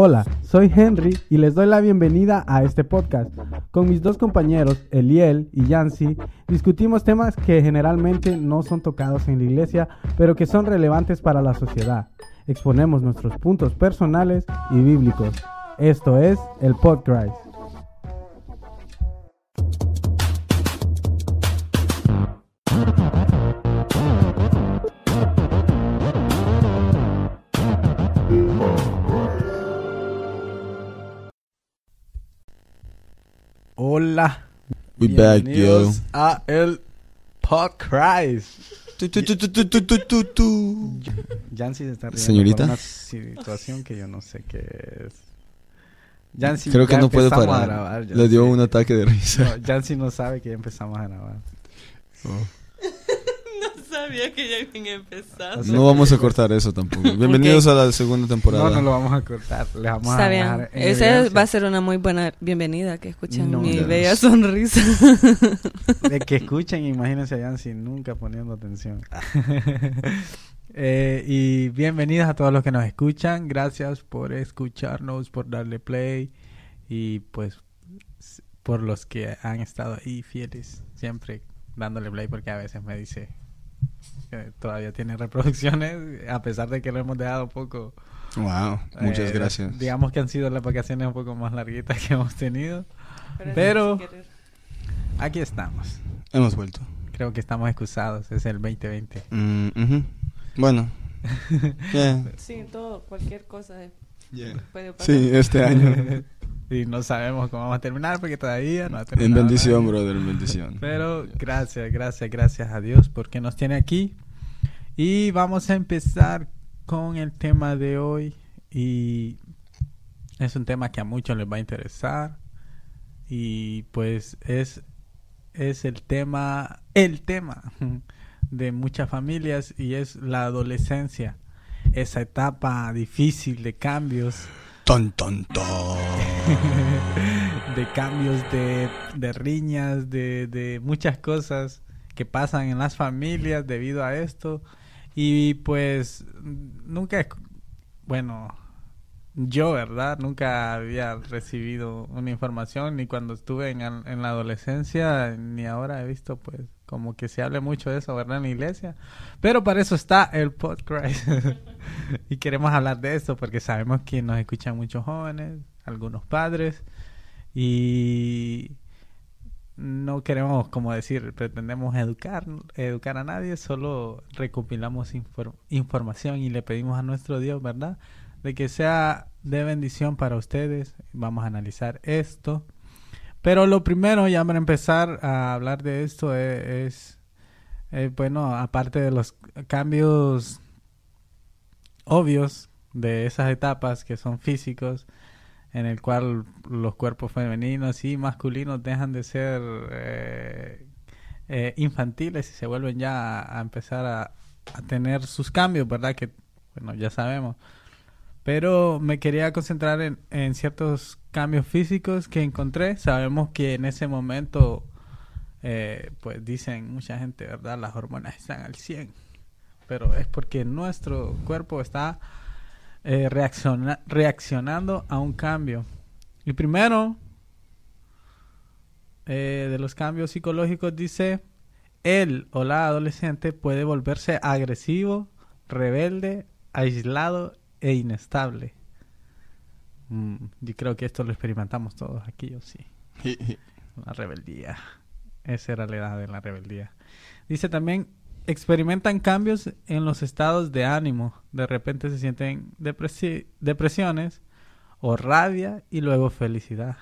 Hola, soy Henry y les doy la bienvenida a este podcast. Con mis dos compañeros, Eliel y Yancy, discutimos temas que generalmente no son tocados en la iglesia, pero que son relevantes para la sociedad. Exponemos nuestros puntos personales y bíblicos. Esto es el Podcast. Hola. We back, yo. A el podcast. Jancy se está riendo. Señorita. Por una situación que yo no sé qué es. Jancy, Creo que ya no puede parar. Grabar, Le dio un ataque de risa. No, Jancy no sabe que ya empezamos a grabar. Oh. No sabía que ya habían empezado. O sea, No vamos a cortar eso tampoco. Bienvenidos a la segunda temporada. No, no lo vamos a cortar. Le vamos Está a bien. dejar en Esa evidencia va a ser una muy buena bienvenida que escuchen No, mi bella sonrisa. De que escuchen, imagínense a Yancy nunca poniendo atención. Eh, y bienvenidos a todos los que nos escuchan. Gracias por escucharnos, por darle play y pues por los que han estado ahí fieles, siempre dándole play porque a veces me dice que todavía tiene reproducciones a pesar de que lo hemos dejado poco. Wow, muchas Eh, gracias. Digamos que han sido las vacaciones un poco más larguitas que hemos tenido. Pero- Aquí estamos. Hemos vuelto. Creo que estamos excusados. Es el 2020. Mm, ujú. Bueno. Yeah. Sí, todo, cualquier cosa eh, puede pasar. Sí, este año. y no sabemos cómo vamos a terminar porque todavía no ha En terminado. bendición, nada. brother, en bendición. Pero gracias, gracias, gracias a Dios porque nos tiene aquí. Y vamos a empezar con el tema de hoy. Y es un tema que a muchos les va a interesar. Y pues es, es el tema, el tema de muchas familias y es la adolescencia. Esa etapa difícil de cambios. Ton, ton, ton. de cambios, de, riñas, de, muchas cosas que pasan en las familias debido a esto. Y pues nunca, bueno, yo, ¿verdad? Nunca había recibido una información, ni cuando estuve en la adolescencia, ni ahora he visto pues como que se hable mucho de eso, ¿verdad? En la iglesia. Pero para eso está el podcast. y queremos hablar de esto porque sabemos que nos escuchan muchos jóvenes, algunos padres. Y no queremos, como decir, pretendemos educar, educar a nadie, solo recopilamos infor- información y le pedimos a nuestro Dios, ¿verdad? De que sea de bendición para ustedes. Vamos a analizar esto. Pero lo primero, ya para empezar a hablar de esto, e- es, eh, bueno, aparte de los cambios obvios de esas etapas que son físicos, en el cual los cuerpos femeninos y masculinos dejan de ser eh, eh, infantiles y se vuelven ya a, a empezar a, a tener sus cambios, ¿verdad? Que, bueno, ya sabemos. Pero me quería concentrar en, en ciertos cambios físicos que encontré. Sabemos que en ese momento, eh, pues dicen mucha gente, ¿verdad? Las hormonas están al 100. Pero es porque nuestro cuerpo está eh, reacciona- reaccionando a un cambio. Y primero, eh, de los cambios psicológicos dice, él o la adolescente puede volverse agresivo, rebelde, aislado e inestable. Mm, yo creo que esto lo experimentamos todos aquí, ¿o sí? La rebeldía. Esa era la edad de la rebeldía. Dice también, experimentan cambios en los estados de ánimo. De repente se sienten depresi- depresiones o rabia y luego felicidad.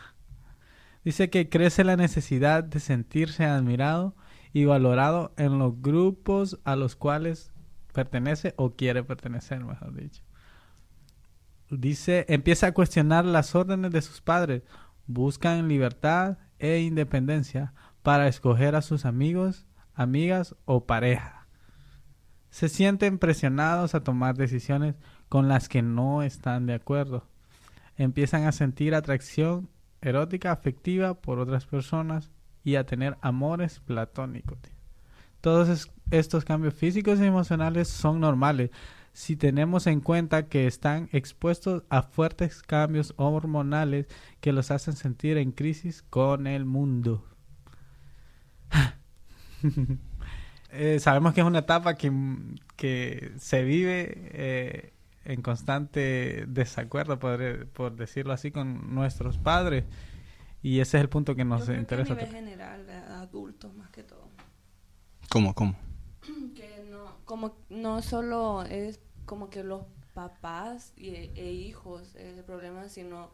Dice que crece la necesidad de sentirse admirado y valorado en los grupos a los cuales pertenece o quiere pertenecer, mejor dicho. Dice, empieza a cuestionar las órdenes de sus padres, buscan libertad e independencia para escoger a sus amigos, amigas o pareja. Se sienten presionados a tomar decisiones con las que no están de acuerdo. Empiezan a sentir atracción erótica, afectiva por otras personas y a tener amores platónicos. Todos es- estos cambios físicos y emocionales son normales. Si tenemos en cuenta que están expuestos a fuertes cambios hormonales que los hacen sentir en crisis con el mundo. Eh, sabemos que es una etapa que, que se vive eh, en constante desacuerdo, por, por decirlo así, con nuestros padres. Y ese es el punto que nos Yo creo interesa. Que a nivel general, adultos más que todo. ¿Cómo, cómo? Que no, como no solo es como que los papás y, e hijos es el problema, sino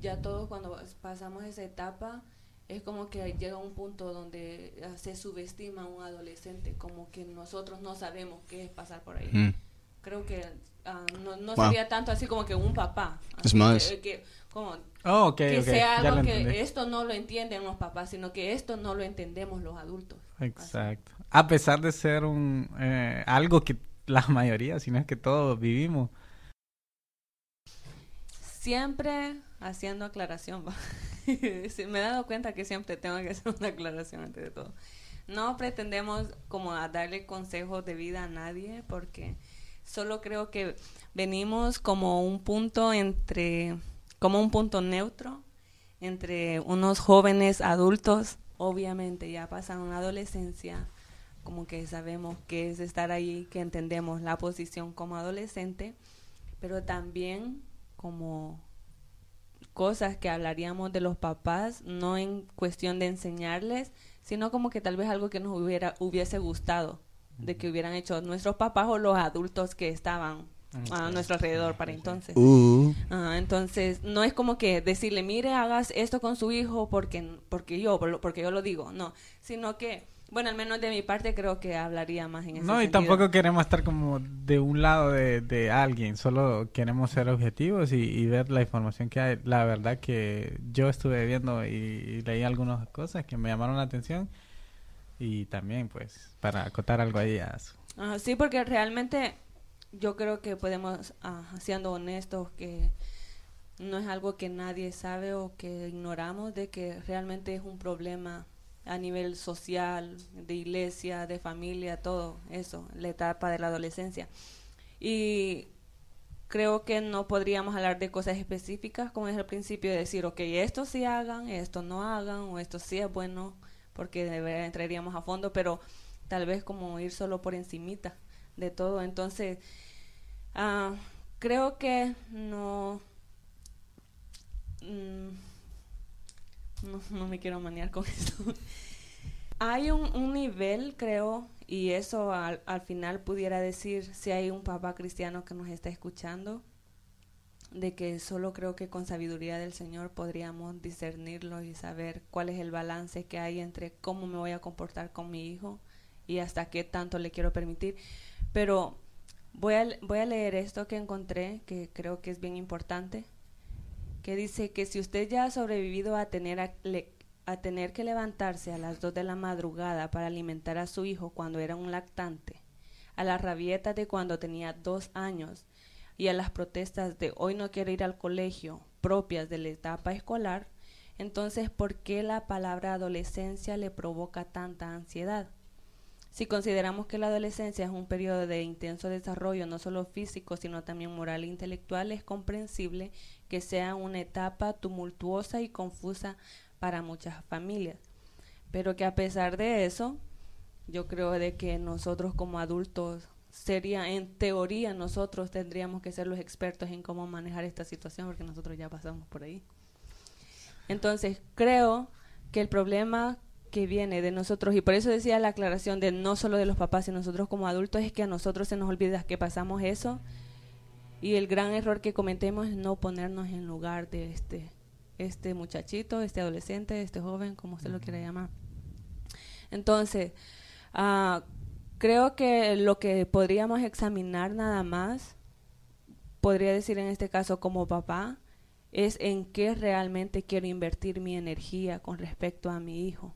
ya todos cuando pasamos esa etapa es como que llega un punto donde eh, se subestima a un adolescente, como que nosotros no sabemos qué es pasar por ahí. Mm. Creo que ah, no, no Wow. sería tanto así como que un papá. Es más. Que, que como Oh, que sea algo que entendí. esto no lo entienden los papás, sino que esto no lo entendemos los adultos. Exacto. A pesar de ser un eh, algo que la mayoría, si no es que todos vivimos. Siempre haciendo aclaración. me he dado cuenta que siempre tengo que hacer una aclaración antes de todo. No pretendemos como a darle consejos de vida a nadie porque solo creo que venimos como un punto entre, como un punto neutro entre unos jóvenes adultos, obviamente ya pasan una adolescencia, como que sabemos qué es estar ahí, que entendemos la posición como adolescente, pero también como cosas que hablaríamos de los papás, no en cuestión de enseñarles, sino como que tal vez algo que nos hubiera hubiese gustado de que hubieran hecho nuestros papás o los adultos que estaban a nuestro alrededor para entonces. Uh, entonces, no es como que decirle, mire, hagas esto con su hijo porque, porque yo, porque yo lo digo, no, sino que, bueno, al menos de mi parte creo que hablaría más en ese No, y tampoco queremos estar como de un lado de, de alguien, solo queremos ser objetivos y, y ver la información que hay. La verdad que yo estuve viendo y, y leí algunas cosas que me llamaron la atención y también pues para acotar algo ahí a su- Ajá, sí, porque realmente yo creo que podemos, ah, siendo honestos, que no es algo que nadie sabe o que ignoramos, de que realmente es un problema a nivel social, de iglesia, de familia, todo eso, la etapa de la adolescencia. Y creo que no podríamos hablar de cosas específicas, como es al principio, de decir, ok, esto sí hagan, esto no hagan, o esto sí es bueno, porque de entraríamos a fondo, pero tal vez como ir solo por encimita de todo. Entonces, ah, creo que no, mm, no, no me quiero manear con esto. Hay un, nivel, creo, y eso al, al final pudiera decir si hay un papá cristiano que nos está escuchando, de que solo creo que con sabiduría del Señor podríamos discernirlo y saber cuál es el balance que hay entre cómo me voy a comportar con mi hijo y hasta qué tanto le quiero permitir. Pero voy a leer esto que encontré, que creo que es bien importante, que dice que si usted ya ha sobrevivido a tener, a, le- a tener que levantarse a las 2 de la madrugada para alimentar a su hijo cuando era un lactante, a las rabietas de cuando tenía dos años y a las protestas de hoy no quiero ir al colegio propias de la etapa escolar, entonces ¿por qué la palabra adolescencia le provoca tanta ansiedad? Si consideramos que la adolescencia es un periodo de intenso desarrollo, no solo físico, sino también moral e intelectual, es comprensible que sea una etapa tumultuosa y confusa para muchas familias. Pero que a pesar de eso, yo creo de que nosotros como adultos sería, en teoría, nosotros tendríamos que ser los expertos en cómo manejar esta situación, porque nosotros ya pasamos por ahí. Entonces, creo que el problema que viene de nosotros, y por eso decía la aclaración de no solo de los papás, sino nosotros como adultos, es que a nosotros se nos olvida que pasamos eso, y el gran error que cometemos es no ponernos en lugar de este, este muchachito, este adolescente, este joven, como usted lo quiera llamar. Entonces, ah, creo que lo que podríamos examinar nada más, podría decir en este caso como papá, es en qué realmente quiero invertir mi energía con respecto a mi hijo.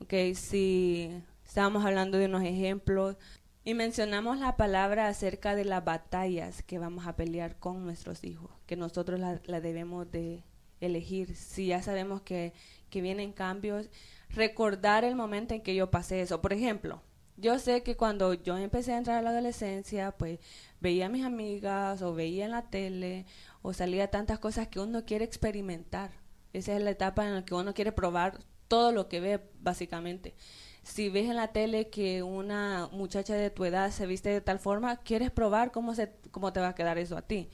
Ok, si estábamos hablando de unos ejemplos y mencionamos la palabra acerca de las batallas que vamos a pelear con nuestros hijos, que nosotros la, la debemos de elegir. Si ya sabemos que, que vienen cambios, recordar el momento en que yo pasé eso. Por ejemplo, Yo sé que cuando yo empecé a entrar a la adolescencia, pues veía a mis amigas o veía en la tele o salía tantas cosas que uno quiere experimentar. Esa es la etapa en la que uno quiere probar todo lo que ve, básicamente. Si ves en la tele que una muchacha de tu edad se viste de tal forma, quieres probar cómo, se, cómo te va a quedar eso a ti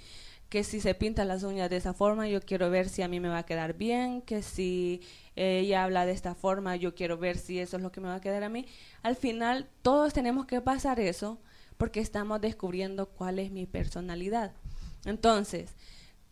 que si se pinta las uñas de esa forma, yo quiero ver si a mí me va a quedar bien, que si ella habla de esta forma, yo quiero ver si eso es lo que me va a quedar a mí. Al final, todos tenemos que pasar eso porque estamos descubriendo cuál es mi personalidad. Entonces,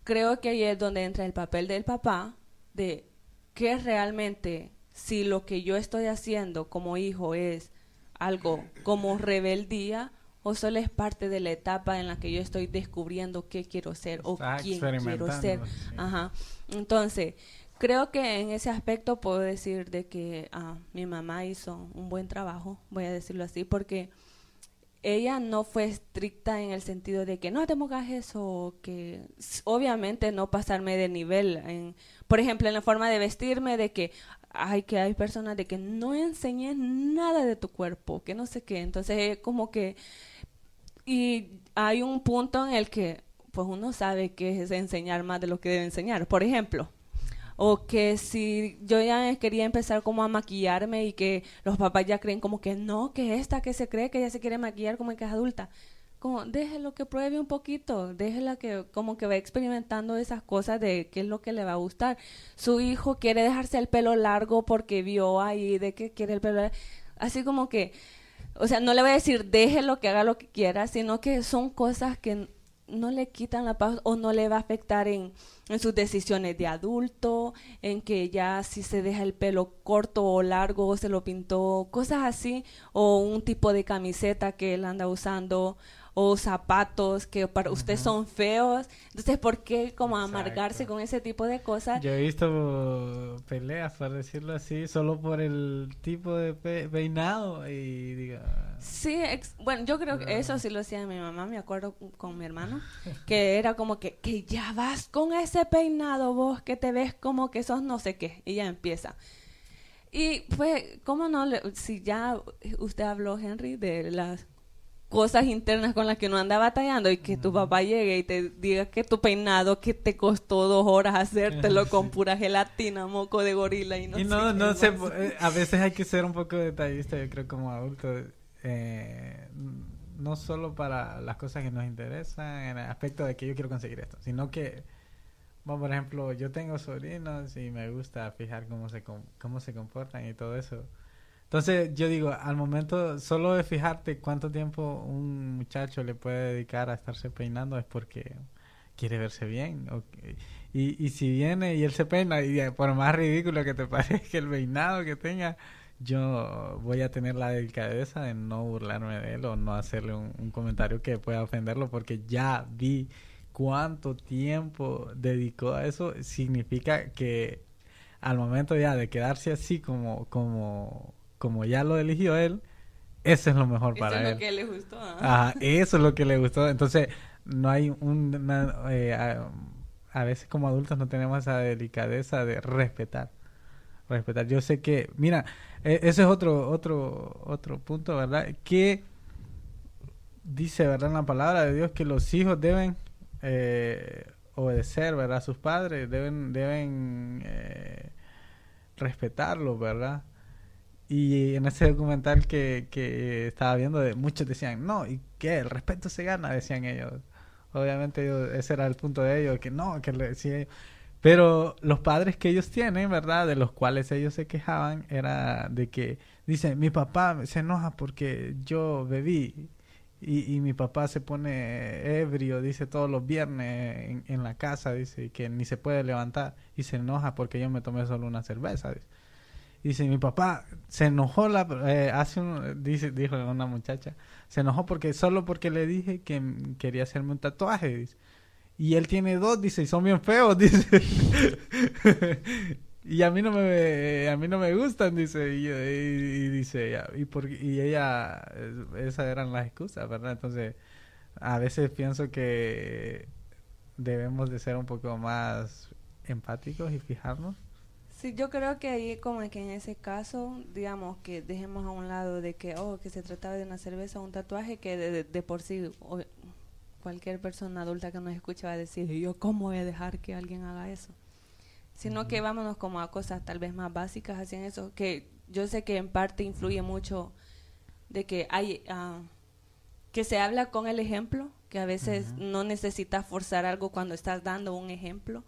creo que ahí es donde entra el papel del papá, de qué realmente, si lo que yo estoy haciendo como hijo es algo como rebeldía, o solo es parte de la etapa en la que yo estoy descubriendo qué quiero ser o quién quiero ser. Ajá. Entonces, creo que en ese aspecto puedo decir de que ah, mi mamá hizo un buen trabajo, voy a decirlo así, porque ella no fue estricta en el sentido de que no te eso, o que obviamente no pasarme de nivel, en, por ejemplo, en la forma de vestirme, de que hay que hay personas de que no enseñes nada de tu cuerpo, que no sé qué, entonces como que y hay un punto en el que pues uno sabe que es enseñar más de lo que debe enseñar. Por ejemplo, o que si yo ya quería empezar como a maquillarme y que los papás ya creen como que no, que esta que se cree que ya se quiere maquillar como que es adulta. Como déjelo que pruebe un poquito, déjela que como que va experimentando esas cosas de qué es lo que le va a gustar. Su hijo quiere dejarse el pelo largo porque vio ahí de que quiere el pelo. Así como que o sea, no le voy a decir déjelo que haga lo que quiera, sino que son cosas que no le quitan la paz o no le va a afectar en, en, sus decisiones de adulto, en que ya si se deja el pelo corto o largo o se lo pintó, cosas así, o un tipo de camiseta que él anda usando, o zapatos que para usted son feos. Entonces, ¿por qué como amargarse con ese tipo de cosas? Yo he visto peleas, para decirlo así, solo por el tipo de peinado y diga... Sí, bueno, yo creo que eso sí lo hacía mi mamá, me acuerdo con mi hermano, que era como que, que ya vas con ese peinado vos, que te ves como que sos no sé qué, y ya empieza. Y pues, ¿cómo no? Si ya usted habló, Henry, de las cosas internas con las que uno anda batallando y que tu papá llegue y te diga que tu peinado que te costó dos horas hacértelo con pura gelatina, moco de gorila y no y no, no sé, eh, a veces hay que ser un poco detallista, yo creo, como adulto. Eh, no solo para las cosas que nos interesan en el aspecto de que yo quiero conseguir esto, sino que, bueno, por ejemplo, yo tengo sobrinos y me gusta fijar cómo se, cómo se comportan y todo eso. Entonces yo digo, al momento solo de fijarte cuánto tiempo un muchacho le puede dedicar a estarse peinando es porque quiere verse bien. Y, y si viene y él se peina, y por más ridículo que te parezca el peinado que tenga, yo voy a tener la delicadeza de no burlarme de él o no hacerle un, comentario que pueda ofenderlo porque ya vi cuánto tiempo dedicó a eso. Significa que al momento ya de quedarse así como, como como ya lo eligió él, eso es lo mejor para él. Eso es lo que le gustó. Ajá, eso es lo que le gustó. Entonces, no hay un... Eh, a, veces como adultos no tenemos esa delicadeza de respetar. Respetar. Yo sé que, mira, e, ese es otro, otro, otro punto, ¿verdad? Que dice, ¿verdad? En la palabra de Dios que los hijos deben eh, obedecer, ¿verdad? A sus padres, deben, deben eh, respetarlos, ¿verdad? Y en ese documental que, que estaba viendo, muchos decían, no, ¿y qué? El respeto se gana, decían ellos. Obviamente ese era el punto de ellos, que no, que le decía Pero los padres que ellos tienen, ¿verdad? De los cuales ellos se quejaban, era de que, dicen, mi papá se enoja porque yo bebí y, y mi papá se pone ebrio, dice, todos los viernes en, en la casa, dice, que ni se puede levantar y se enoja porque yo me tomé solo una cerveza. Dice. Dice, mi papá se enojó, la, eh, hace un, dice, dijo una muchacha, se enojó porque solo porque le dije que quería hacerme un tatuaje. Y él tiene dos, dice, y son bien feos, dice. y a mí no me a mí no me gustan, dice. Y, dice, y, por, y ella, esas eran las excusas, ¿verdad? Entonces, a veces pienso que debemos de ser un poco más empáticos y fijarnos Sí, yo creo que ahí como que en ese caso, digamos que dejemos a un lado de que, oh, que se trataba de una cerveza o un tatuaje que de, de, por sí cualquier persona adulta que nos escucha va a decir, yo cómo voy a dejar que alguien haga eso. Sino que vámonos como a cosas tal vez más básicas así en eso, que yo sé que en parte influye mucho de que hay, uh, que se habla con el ejemplo, que a veces no necesitas forzar algo cuando estás dando un ejemplo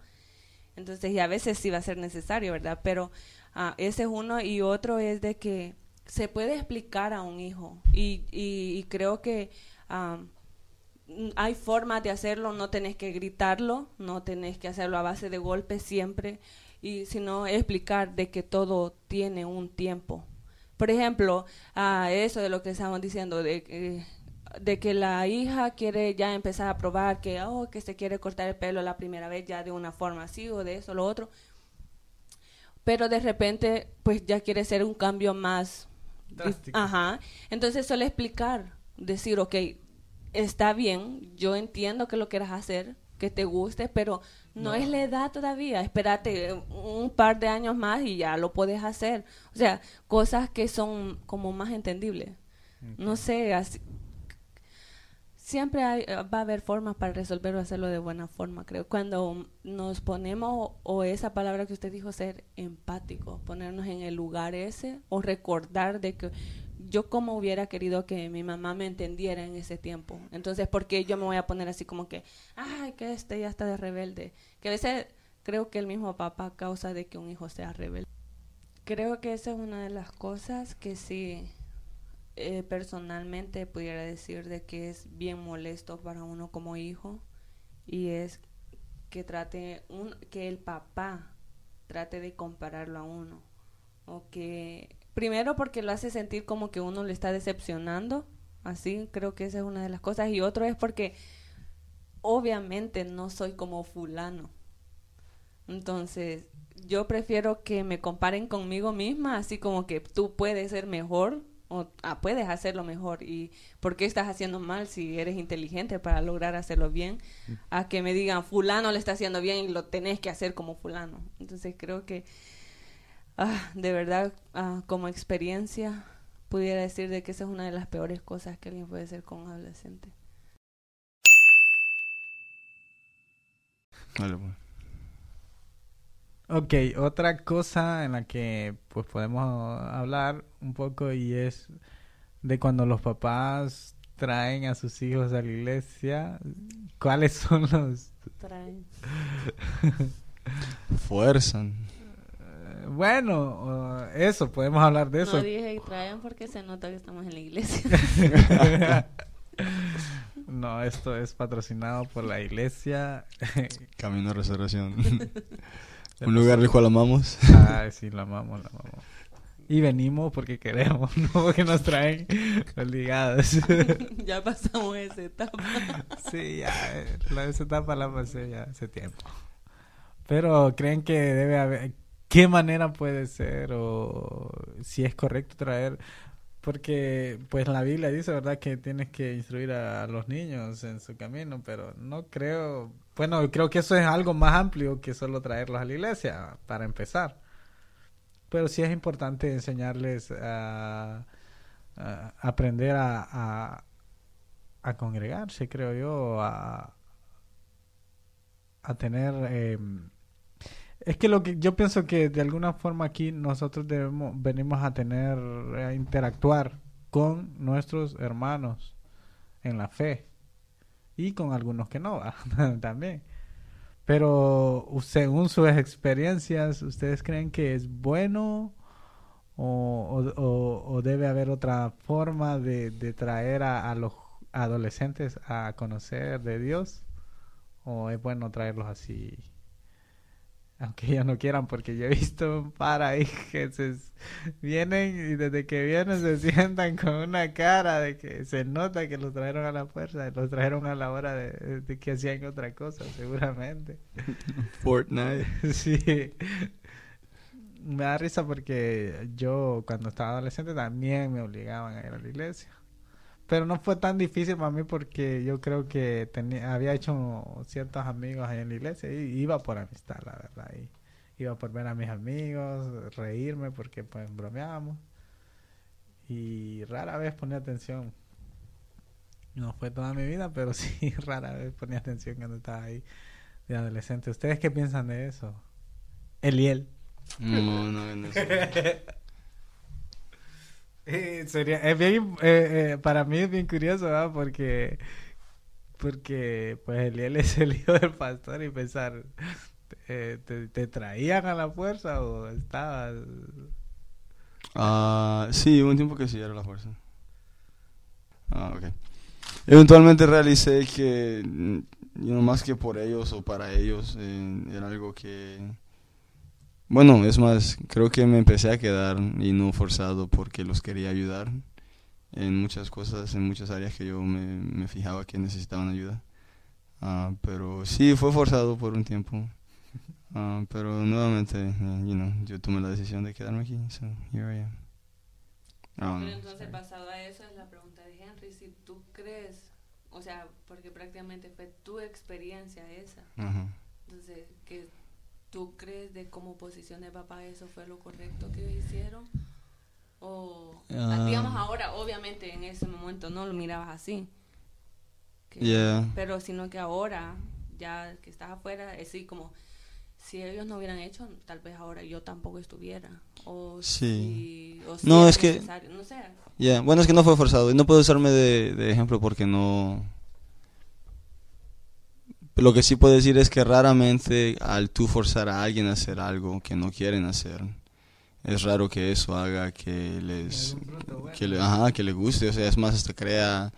entonces, y a veces sí va a ser necesario, ¿verdad? Pero uh, ese es uno y otro es de que se puede explicar a un hijo y, y, creo que um, hay formas de hacerlo, no tenés que gritarlo, no tenés que hacerlo a base de golpes siempre, y sino explicar de que todo tiene un tiempo. Por ejemplo, uh, eso de lo que estamos diciendo, de de que la hija quiere ya empezar a probar que, oh, que se quiere cortar el pelo la primera vez ya de una forma así o de eso, lo otro. Pero de repente, pues ya quiere ser un cambio más... Drástico. Ajá. Entonces suele explicar, decir, ok, está bien, yo entiendo que lo quieras hacer, que te guste, pero no, es la edad todavía. Espérate un par de años más y ya lo puedes hacer. O sea, cosas que son como más entendibles. No sé, así, siempre hay, eh, va a haber formas para resolverlo, hacerlo de buena forma, creo. Cuando nos ponemos, o esa palabra que usted dijo, ser empático, ponernos en el lugar ese, o recordar de que yo como hubiera querido que mi mamá me entendiera en ese tiempo. Entonces, ¿por qué yo me voy a poner así como que, ay, que este ya está de rebelde? Que a veces creo que el mismo papá causa de que un hijo sea rebelde. Creo que esa es una de las cosas que sí eh, personalmente pudiera decir de que es bien molesto para uno como hijo y es que trate un, que el papá trate de compararlo a uno. O que primero porque lo hace sentir como que uno le está decepcionando así creo que esa es una de las cosas y otro es porque obviamente no soy como fulano. Entonces yo prefiero que me comparen conmigo misma así como que tú puedes ser mejor o ah, puedes hacerlo mejor. Y por qué estás haciendo mal si eres inteligente para lograr hacerlo bien a que me digan fulano le está haciendo bien y lo tenés que hacer como fulano entonces creo que ah, de verdad ah, como experiencia pudiera decir de que esa es una de las peores cosas que alguien puede hacer con un adolescente. Vale, pues. Ok, otra cosa en la que pues podemos hablar un poco y es de cuando los papás traen a sus hijos a la iglesia, ¿cuáles son los traen fuerzan? Eh, bueno, eso, podemos hablar de eso. No dije traen porque se nota que estamos en la iglesia. no, esto es patrocinado por la iglesia. Camino a Resurrección. Un lugar el cual amamos. Ah, sí, la amamos, la amamos. Y venimos porque queremos, no porque nos traen obligados. ya pasamos esa etapa. sí, ya, la, esa etapa la pasé ya hace tiempo. Pero creen que debe haber, ¿qué manera puede ser o si es correcto traer? Porque pues la Biblia dice, ¿verdad? Que tienes que instruir a los niños en su camino, pero no creo bueno, creo que eso es algo más amplio que solo traerlos a la iglesia, para empezar. Pero sí es importante enseñarles a, aprender a, a, congregarse, creo yo, a, a tener... Em, es que lo que yo pienso que de alguna forma aquí nosotros debemos venimos a tener a interactuar con nuestros hermanos en la fe y con algunos que no, también. Pero según sus experiencias, ¿ustedes creen que es bueno o, o, debe haber otra forma de, de traer a, a, los adolescentes a conocer de Dios? ¿O es bueno traerlos así aunque ya no quieran, porque yo he visto un par ahí que se vienen y desde que vienen se sientan con una cara de que se nota que los trajeron a la fuerza, los trajeron a la hora de, que hacían otra cosa, seguramente. Fortnite. sí. Me da risa porque yo cuando estaba adolescente también me obligaban a ir a la iglesia pero no fue tan difícil para mí porque yo creo que tenía, había hecho ciertos amigos ahí en la iglesia y iba por amistad, la verdad. Y, iba por ver a mis amigos, reírme porque pues bromeábamos. Y rara vez ponía atención. No fue toda mi vida, pero sí rara vez ponía atención cuando estaba ahí de adolescente. ¿Ustedes qué piensan de eso? Eliel. No, no, no. Eh, sería, es bien, eh, eh, para mí es bien curioso, ¿verdad? Porque, porque, pues Eliel es el hijo del pastor y pensar, eh, te, ¿te traían a la fuerza o estabas? Ah, sí, hubo un tiempo que sí era la fuerza. Ah, ok. Eventualmente realicé que, mm, know, más que por ellos o para ellos, eh, era algo que... Bueno, es más, creo que me empecé a quedar y no forzado porque los quería ayudar en muchas cosas, en muchas áreas que yo me, me fijaba que necesitaban ayuda. Ah, pero sí, fue forzado por un tiempo. Ah, pero nuevamente, eh, you know, yo tomé la decisión de quedarme aquí, so here I am. Ah, Pero entonces, basado a eso, es la pregunta de Henry, si tú crees, o sea, porque prácticamente fue tu experiencia esa, Ajá. entonces, que tú crees de cómo posición de papá eso fue lo correcto que hicieron, o, Ah. digamos ahora, obviamente en ese momento no lo mirabas así, que- Yeah. pero sino que ahora, ya que estás afuera, es así como, si ellos no hubieran hecho, tal vez ahora yo tampoco estuviera, o Sí. si, o si No, es que- no sé, Yeah, Bueno, es que no fue forzado. Y no puedo usarme de, de ejemplo porque no... Lo que sí puedo decir es que raramente al tú forzar a alguien a hacer algo que no quieren hacer, es raro que eso haga que les... Que le, ajá, que le guste. O sea, es más, hasta crea...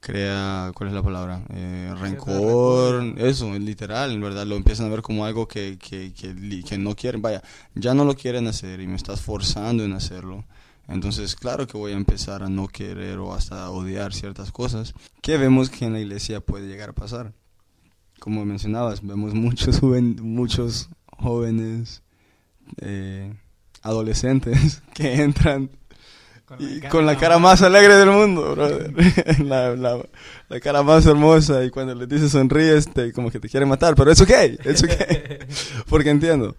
Crea, ¿cuál es la palabra? Eh, rencor, eso, es literal, en verdad, lo empiezan a ver como algo que, que, que, que no quieren, vaya, ya no lo quieren hacer y me estás forzando en hacerlo. Entonces, claro que voy a empezar a no querer o hasta a odiar ciertas cosas que vemos que en la iglesia puede llegar a pasar. Como mencionabas, vemos muchos, joven, muchos jóvenes, eh, adolescentes que entran y con la cara más alegre del mundo, brother. la, la, la cara más hermosa y cuando les dices sonríes, te, como que te quieren matar, pero es ok, es ok. Porque entiendo.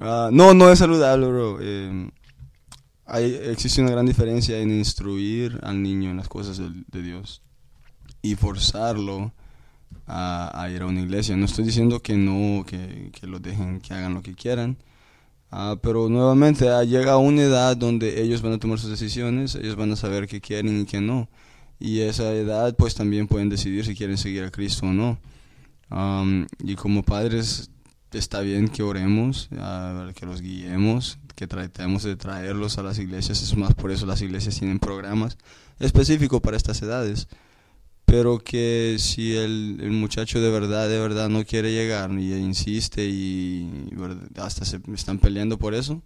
Ah, no, no es saludable, bro. Eh, hay, existe una gran diferencia en instruir al niño en las cosas de, de Dios y forzarlo a, a ir a una iglesia. No estoy diciendo que no, que, que lo dejen, que hagan lo que quieran. Ah, pero nuevamente ah, llega una edad donde ellos van a tomar sus decisiones, ellos van a saber qué quieren y qué no. Y esa edad pues también pueden decidir si quieren seguir a Cristo o no. Am, y como padres está bien que oremos, ah, que los guiemos, que tratemos de traerlos a las iglesias. Es más, por eso las iglesias tienen programas específicos para estas edades. Pero que si el, el muchacho de verdad, de verdad no quiere llegar y insiste y verdad, hasta se están peleando por eso,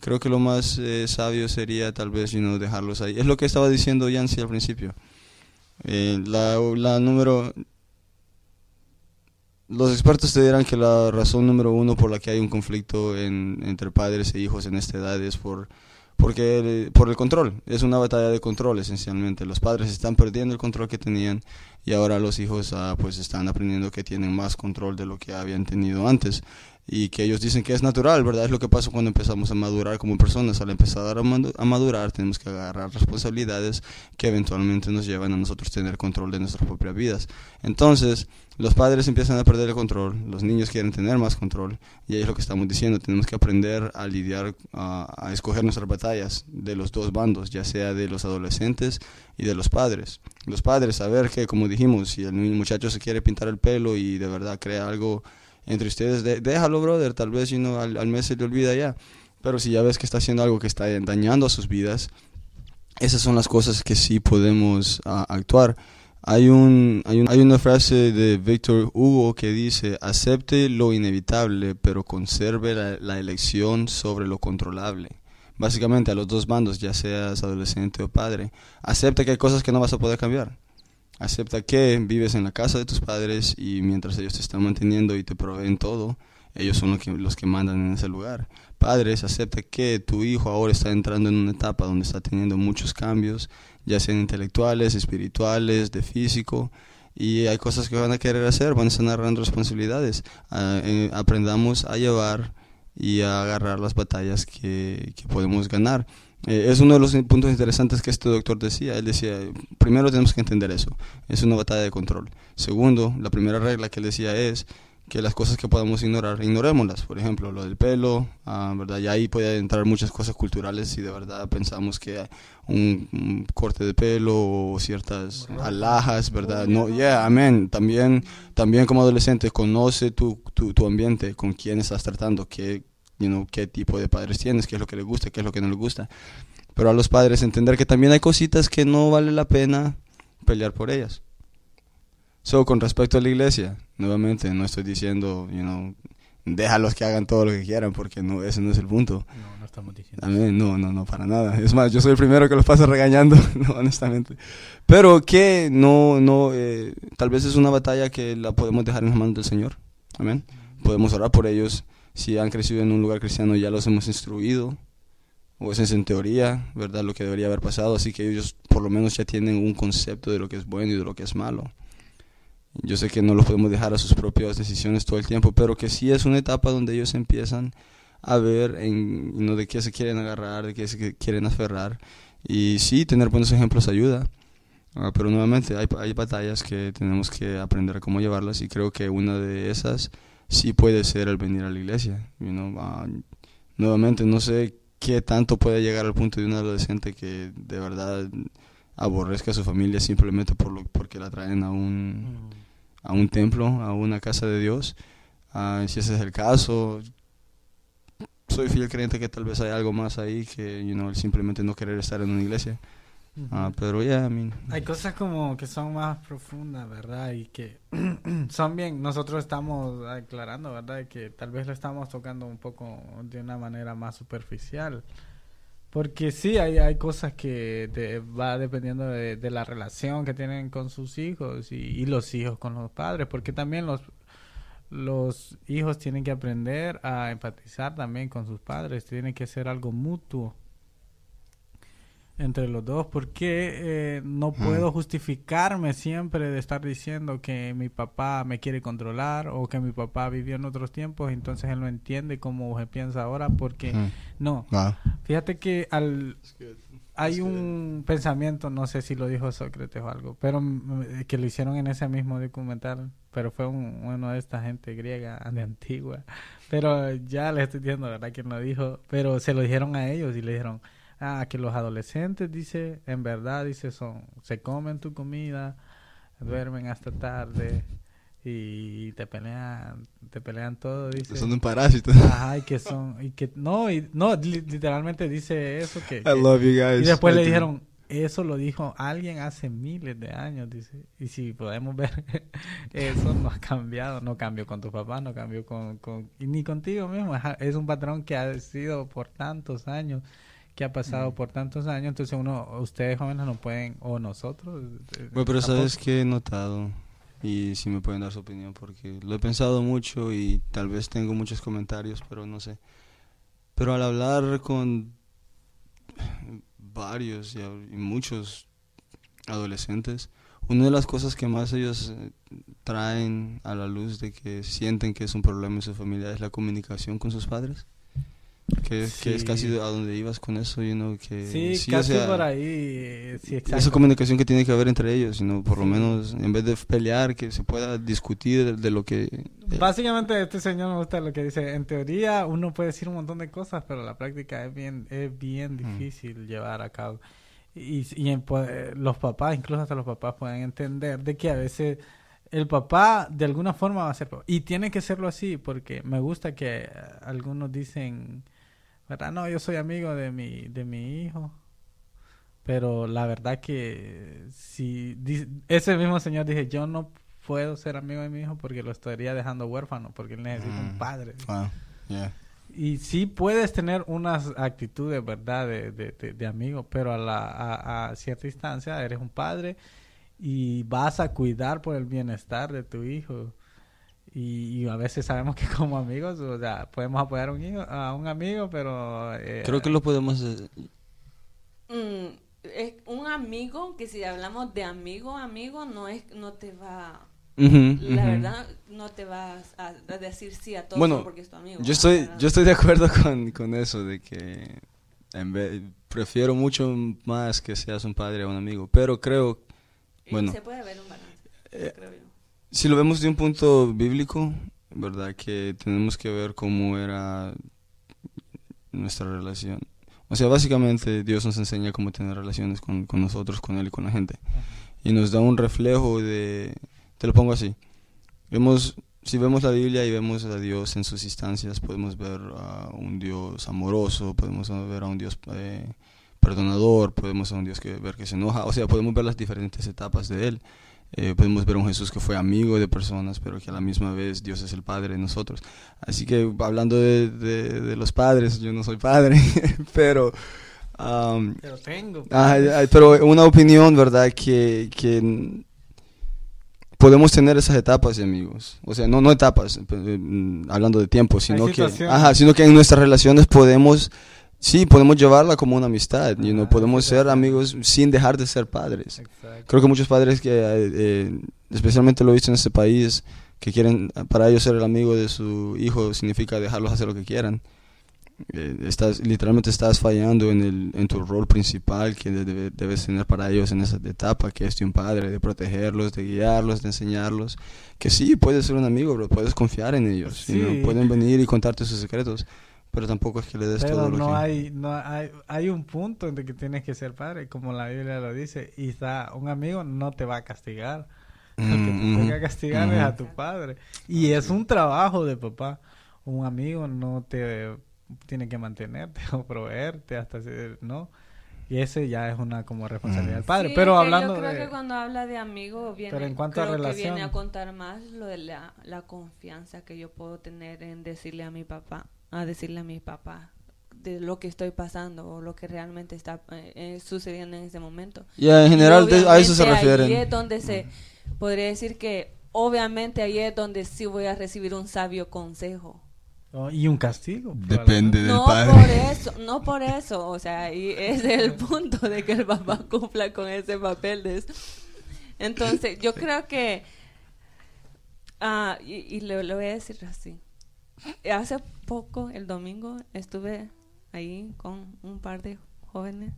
creo que lo más eh, sabio sería tal vez you know, dejarlos ahí. Es lo que estaba diciendo Yancy al principio. Eh, la, la número... Los expertos te dirán que la razón número uno por la que hay un conflicto en- entre padres e hijos en esta edad es por, porque el- por el control. Es una batalla de control esencialmente. Los padres están perdiendo el control que tenían y ahora los hijos ah, pues están aprendiendo que tienen más control de lo que habían tenido antes y que ellos dicen que es natural, ¿verdad? Es lo que pasa cuando empezamos a madurar como personas. Al empezar a madu- a madurar tenemos que agarrar responsabilidades que eventualmente nos llevan a nosotros tener control de nuestras propias vidas. Entonces, los padres empiezan a perder el control, los niños quieren tener más control y ahí es lo que estamos diciendo, tenemos que aprender a lidiar, a, a escoger nuestras batallas de los dos bandos, ya sea de los adolescentes y de los padres. Los padres, saber que, como dijimos, si el muchacho se quiere pintar el pelo y de verdad crea algo entre ustedes, de- déjalo, brother, tal vez know, al, al mes se le olvida ya. Pero si ya ves que está haciendo algo que está dañando a sus vidas, esas son las cosas que sí podemos ah, actuar. Hay, un, hay, un- hay una frase de Víctor Hugo que dice, acepte lo inevitable, pero conserve la, la elección sobre lo controlable. Básicamente a los dos bandos, ya seas adolescente o padre, acepta que hay cosas que no vas a poder cambiar. Acepta que vives en la casa de tus padres y mientras ellos te están manteniendo y te proveen todo, ellos son los que, los que mandan en ese lugar. Padres, acepta que tu hijo ahora está entrando en una etapa donde está teniendo muchos cambios, ya sean intelectuales, espirituales, de físico, y hay cosas que van a querer hacer, van a estar agarrando responsabilidades. Ah, eh, aprendamos a llevar y a agarrar las batallas que, que podemos ganar. Eh, es uno de los puntos interesantes que este doctor decía. Él decía, primero tenemos que entender eso, es una batalla de control. Segundo, la primera regla que él decía es que las cosas que podamos ignorar, ignorémoslas. Por ejemplo, lo del pelo, ah, ¿verdad? Y ahí puede entrar muchas cosas culturales si de verdad pensamos que un, corte de pelo o ciertas alhajas, ¿verdad? No, yeah, amén. También, también como adolescente, conoce tu, tu, tu ambiente, con quién estás tratando, qué, you qué tipo de padres tienes, qué es lo que les gusta, qué es lo que no les gusta. Pero a los padres entender que también hay cositas que no vale la pena pelear por ellas. So, con respecto a la iglesia, nuevamente, no estoy diciendo, you know, déjalos que hagan todo lo que quieran, porque no, ese no es el punto. No, no estamos diciendo. no, no, no, para nada. Es más, yo soy el primero que los pasa regañando, no, honestamente. Pero que no, no, eh, tal vez es una batalla que la podemos dejar en las manos del Señor. Amén. Podemos orar por ellos. Si han crecido en un lugar cristiano, ya los hemos instruido. O es en teoría, ¿verdad? Lo que debería haber pasado. Así que ellos por lo menos ya tienen un concepto de lo que es bueno y de lo que es malo. Yo sé que no los podemos dejar a sus propias decisiones todo el tiempo, pero que sí es una etapa donde ellos empiezan a ver en, ¿no? de qué se quieren agarrar, de qué se quieren aferrar. Y sí, tener buenos ejemplos ayuda. Ah, pero nuevamente hay, hay batallas que tenemos que aprender a cómo llevarlas y creo que una de esas sí puede ser el venir a la iglesia. You know? Ah, nuevamente no sé qué tanto puede llegar al punto de un adolescente que de verdad aborrezca a su familia simplemente por lo, porque la traen a un... Mm a un templo, a una casa de Dios. Uh, si ese es el caso, soy fiel creyente que tal vez hay algo más ahí que you know, simplemente no querer estar en una iglesia. Uh, pero ya, yeah, Hay cosas como que son más profundas, ¿verdad? Y que son bien, nosotros estamos aclarando, ¿verdad? Que tal vez lo estamos tocando un poco de una manera más superficial. Porque sí, hay, hay cosas que va dependiendo de, la relación que tienen con sus hijos y, los hijos con los padres, porque también los, los hijos tienen que aprender a empatizar también con sus padres, tiene que ser algo mutuo entre los dos, porque eh, no puedo justificarme siempre de estar diciendo que mi papá me quiere controlar o que mi papá vivió en otros tiempos, entonces él no entiende cómo se piensa ahora, porque no. Fíjate que al hay un pensamiento, no sé si lo dijo Sócrates o algo, pero que lo hicieron en ese mismo documental, pero fue un, uno de esta gente griega de antigua, pero ya le estoy diciendo, ¿verdad? Que no dijo, pero se lo dijeron a ellos y le dijeron ah, que los adolescentes, dice, en verdad, dice, son, se comen tu comida, duermen hasta tarde y te pelean, te pelean todo, dice. Son un parásito. Ajá, y que son, y que, no, y, no, literalmente dice eso que... I love you guys. Y después le dijeron, eso lo dijo alguien hace miles de años, dice. Y si podemos ver, eso no ha cambiado. No cambió con tu papá, no cambió con, con ni contigo mismo. Es un patrón que ha sido por tantos años que ha pasado por tantos años, entonces uno, ustedes jóvenes no pueden, o nosotros. Eh, bueno, pero sabes que he notado, y si me pueden dar su opinión, porque lo he pensado mucho y tal vez tengo muchos comentarios, pero no sé. Pero al hablar con varios y, muchos adolescentes, una de las cosas que más ellos eh, traen a la luz de que sienten que es un problema en su familia es la comunicación con sus padres. Que, es casi a donde ibas con eso, you know, que sí, casi por ahí, sí, Esa comunicación que tiene que haber entre ellos, sino por lo menos en vez de pelear, que se pueda discutir de, lo que... Eh, Básicamente este señor me gusta lo que dice, en teoría uno puede decir un montón de cosas, pero la práctica es bien, es bien difícil llevar a cabo. Y, y pues, los papás, incluso hasta los papás pueden entender de que a veces el papá de alguna forma va a ser y tiene que serlo así porque me gusta que algunos dicen ¿verdad? No, yo soy amigo de mi, de mi hijo. Pero la verdad que si ese mismo señor dije, yo no puedo ser amigo de mi hijo porque lo estaría dejando huérfano, porque él necesita un mm. padre. Y sí puedes tener unas actitudes, ¿verdad?, de, de, de, amigo, pero a, la, a, a, cierta instancia eres un padre y vas a cuidar por el bienestar de tu hijo. Y, a veces sabemos que como amigos, o sea, podemos apoyar a un, hijo, a un amigo, pero... Eh, Creo que lo podemos... Mm, es un amigo, que si hablamos de amigo, amigo, no es no te va la verdad no te vas a, a decir sí a todo Bueno, porque es tu amigo. Yo estoy, yo estoy de acuerdo con, con eso, de que en vez, prefiero mucho más que seas un padre o un amigo, pero creo, y bueno, se puede ver un balance, eh, creo yo. Si lo vemos de un punto bíblico, ¿verdad? Que tenemos que ver cómo era nuestra relación. O sea, básicamente Dios nos enseña cómo tener relaciones con, con nosotros, con Él y con la gente. Y nos da un reflejo de, te lo pongo así, vemos, si vemos la Biblia y vemos a Dios en sus instancias, podemos ver a un Dios amoroso, podemos ver a un Dios eh, perdonador, podemos a un Dios que ver que se enoja, o sea, podemos ver las diferentes etapas de Él. Eh, podemos ver a un Jesús que fue amigo de personas, pero que a la misma vez Dios es el Padre de nosotros. Así que hablando de, de- de los padres, yo no soy padre, pero... Pero tengo. Ay, ay, pero una opinión, ¿verdad? Que, que podemos tener esas etapas, amigos. O sea, no, no etapas, eh, mm, hablando de tiempo, sino que, ajá, sino que en nuestras relaciones podemos, sí, podemos llevarla como una amistad. y no Ajá, podemos ser amigos sin dejar de ser padres. Exacto. Creo que muchos padres que, eh, eh, especialmente lo he visto en este país, que quieren, para ellos ser el amigo de su hijo significa dejarlos hacer lo que quieran. Eh, estás, literalmente estás fallando en, el, en tu rol principal que debe- debes tener para ellos en esa etapa, que es de un padre, de protegerlos, de guiarlos, de enseñarlos. Que sí, puedes ser un amigo, pero puedes confiar en ellos. y no Sí. pueden venir y contarte sus secretos, pero tampoco es que le des Pero todo lo no que... hay, no hay, hay un punto en el que tienes que ser padre, como la Biblia lo dice, y está, un amigo no te va a castigar. El que Mm, te ujú, tenga que castigar es ujú. a tu padre. Y es un trabajo de papá. Un amigo no te tiene que mantenerte o proveerte hasta ser, ¿no? Y ese ya es una como responsabilidad Mm. del padre. Sí, pero es que hablando yo creo de... que cuando habla de amigo viene, Pero en cuanto a creo que relación- viene a contar más lo de la, la confianza que yo puedo tener en decirle a mi papá, a decirle a mi papá de lo que estoy pasando o lo que realmente está eh, eh, sucediendo en ese momento. Ya, en Y general de- a eso se refieren. Ahí es donde se podría decir que obviamente ahí es donde sí voy a recibir un sabio consejo. oh, y un castigo. Depende del No padre. por eso, no por eso, o sea, ahí es el punto de que el papá cumpla con ese papel de eso. Entonces, yo creo que, ah, y, y le, le voy a decir así, hace poco, el domingo, estuve ahí con un par de jóvenes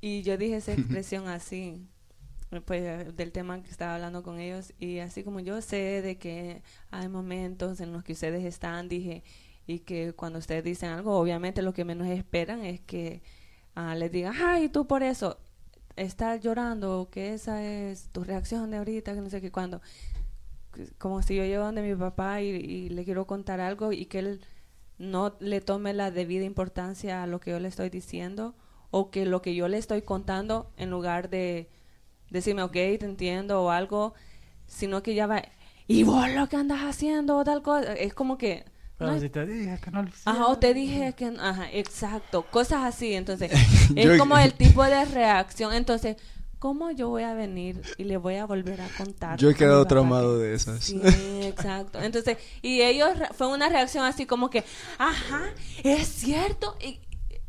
y yo dije esa expresión así, pues del tema que estaba hablando con ellos y así como yo sé de que hay momentos en los que ustedes están, dije, y que cuando ustedes dicen algo, obviamente lo que menos esperan es que ah, les digan, ay, tú por eso estás llorando, que esa es tu reacción de ahorita, que no sé qué, cuando, como si yo llego donde mi papá y, y le quiero contar algo y que él no le tome la debida importancia a lo que yo le estoy diciendo o que lo que yo le estoy contando en lugar de decirme, ok, te entiendo o algo, sino que ya va, y vos lo que andas haciendo o tal cosa, es como que... Pero no si te dije que no lo Ajá, o te dije que, ajá, exacto, cosas así, entonces, es como el tipo de reacción, entonces, ¿cómo yo voy a venir y le voy a volver a contar? Yo he quedado traumado de esas. Sí, exacto, entonces, y ellos, fue una reacción así como que, ajá, es cierto, y,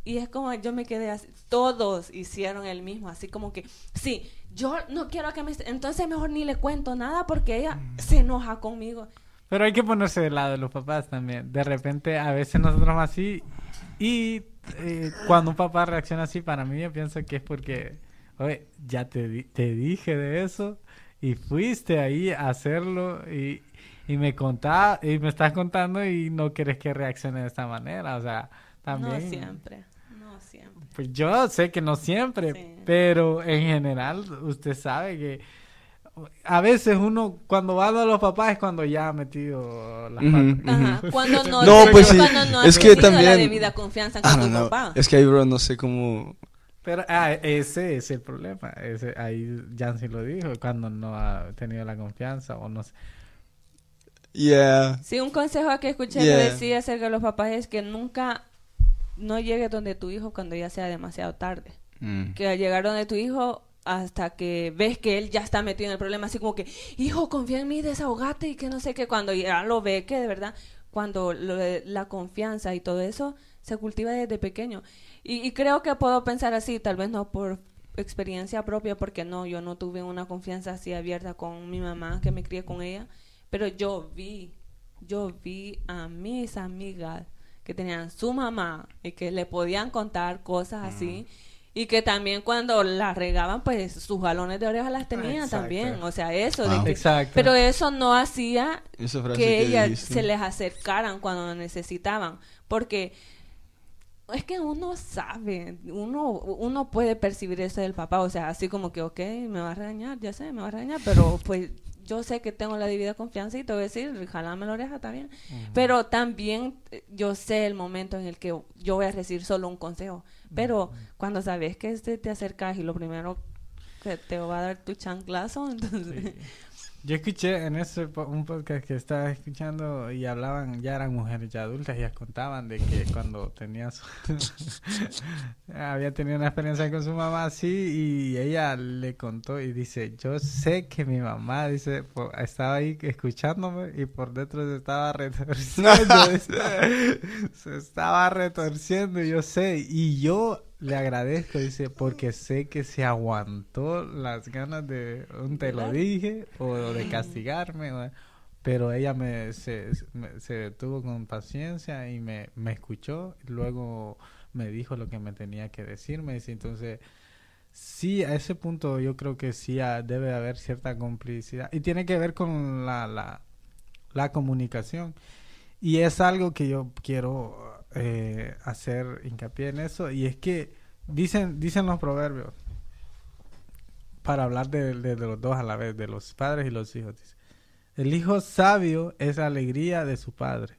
y es como yo me quedé así, todos hicieron el mismo, así como que, sí, yo no quiero que me, entonces mejor ni le cuento nada porque ella se enoja conmigo. Pero hay que ponerse del lado de los papás también. De repente, a veces nosotros así. Y eh, cuando un papá reacciona así, para mí yo pienso que es porque, oye, ya te, di- te dije de eso y fuiste ahí a hacerlo y, y me contá, y me estás contando y no quieres que reaccione de esta manera. O sea, también. No siempre, no siempre. Pues yo sé que no siempre, Sí. pero en general usted sabe que a veces uno cuando va a los papás es cuando ya ha metido las patas. Ajá, cuando no, No, pues sí, cuando no es que tenido la también- debida confianza con Ah, tu no, no. papá. Es que ahí, bro, no sé cómo... Pero ah, ese es el problema. Ese, ahí Jancy lo dijo, cuando no ha tenido la confianza o no sé. Yeah. Sí, un consejo que escuché Yeah. que decía acerca de los papás es que nunca no llegues donde tu hijo cuando ya sea demasiado tarde. Mm. Que al llegar donde tu hijo hasta que ves que él ya está metido en el problema, así como que, hijo, confía en mí, desahogate y que no sé qué, cuando ya lo ve que de verdad, cuando lo de la confianza y todo eso se cultiva desde pequeño. Y, y creo que puedo pensar así, tal vez no por experiencia propia porque no, yo no tuve una confianza así abierta con mi mamá, que me crié con ella, pero yo vi, yo vi a mis amigas que tenían su mamá y que le podían contar cosas así. Y que también cuando las regaban, pues sus galones de oreja las tenían también. O sea, eso. Exacto. Pero eso no hacía que que ellas dijiste. se les acercaran cuando necesitaban. Porque es que uno sabe, uno, uno puede percibir eso del papá. O sea, así como que, ok, me va a regañar, ya sé, me va a regañar. Pero pues yo sé que tengo la debida confianza y te voy a decir, jalame la oreja, está bien. Pero también eh, yo sé el momento en el que yo voy a recibir solo un consejo. Pero cuando sabes que este te acercas y lo primero que te va a dar tu chanclazo, entonces... Yo escuché en ese po- un podcast que estaba escuchando y hablaban, ya eran mujeres ya adultas y ellas contaban de que cuando tenía su... había tenido una experiencia con su mamá así y ella le contó y dice, yo sé que mi mamá, dice, estaba ahí escuchándome y por dentro se estaba retorciendo, se estaba retorciendo, yo sé, y yo le agradezco, dice, porque sé que se aguantó las ganas de un te lo dije o de castigarme, pero ella me se, me- se detuvo con paciencia y me, me escuchó, y luego me dijo lo que me tenía que decir, me dice, entonces sí, a ese punto yo creo que sí debe haber cierta complicidad y tiene que ver con la, la, la comunicación y es algo que yo quiero eh, hacer hincapié en eso y es que dicen dicen los proverbios para hablar de, de- los dos a la vez de los padres y los hijos dice, el hijo sabio es la alegría de su padre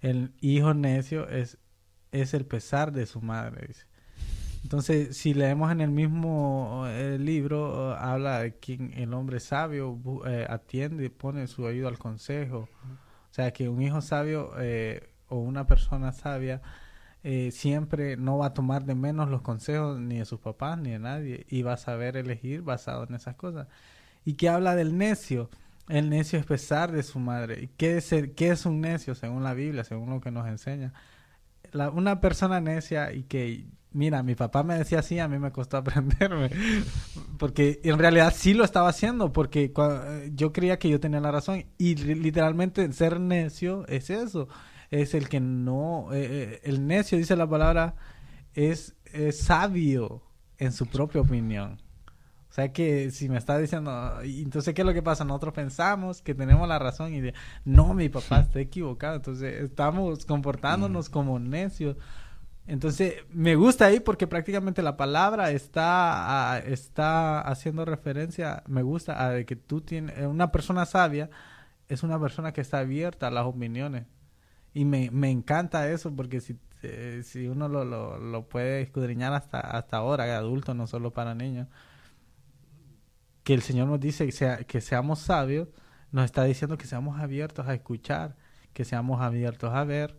el hijo necio es es el pesar de su madre dice entonces, si leemos en el mismo eh, libro, eh, habla de quien el hombre sabio atiende y pone su oído al consejo. O sea, que un hijo sabio o una persona sabia eh, siempre no va a tomar de menos los consejos ni de sus papás ni de nadie y va a saber elegir basado en esas cosas. Y que habla del necio. El necio es pesar de su madre. ¿Y qué es, qué es un necio según la Biblia, según lo que nos enseña? La- una persona necia y que, mira, mi papá me decía así, a mí me costó aprenderme, porque en realidad sí lo estaba haciendo, porque eh, yo creía que yo tenía la razón y li- literalmente ser necio es eso, es el que no, eh, eh, el necio dice la palabra, es, es sabio en su propia opinión. O sea que si me está diciendo, entonces ¿qué es lo que pasa? Nosotros pensamos que tenemos la razón y de, no, mi papá está equivocado. Entonces estamos comportándonos como necios. Entonces me gusta ahí porque prácticamente la palabra está, está haciendo referencia, me gusta, a de que tú tienes, eh, una persona sabia es una persona que está abierta a las opiniones. Y me, me encanta eso porque si, eh, si uno lo, lo, lo puede escudriñar hasta, hasta ahora, adulto, no solo para niños, que el Señor nos dice que, sea, que seamos sabios, nos está diciendo que seamos abiertos a escuchar, que seamos abiertos a ver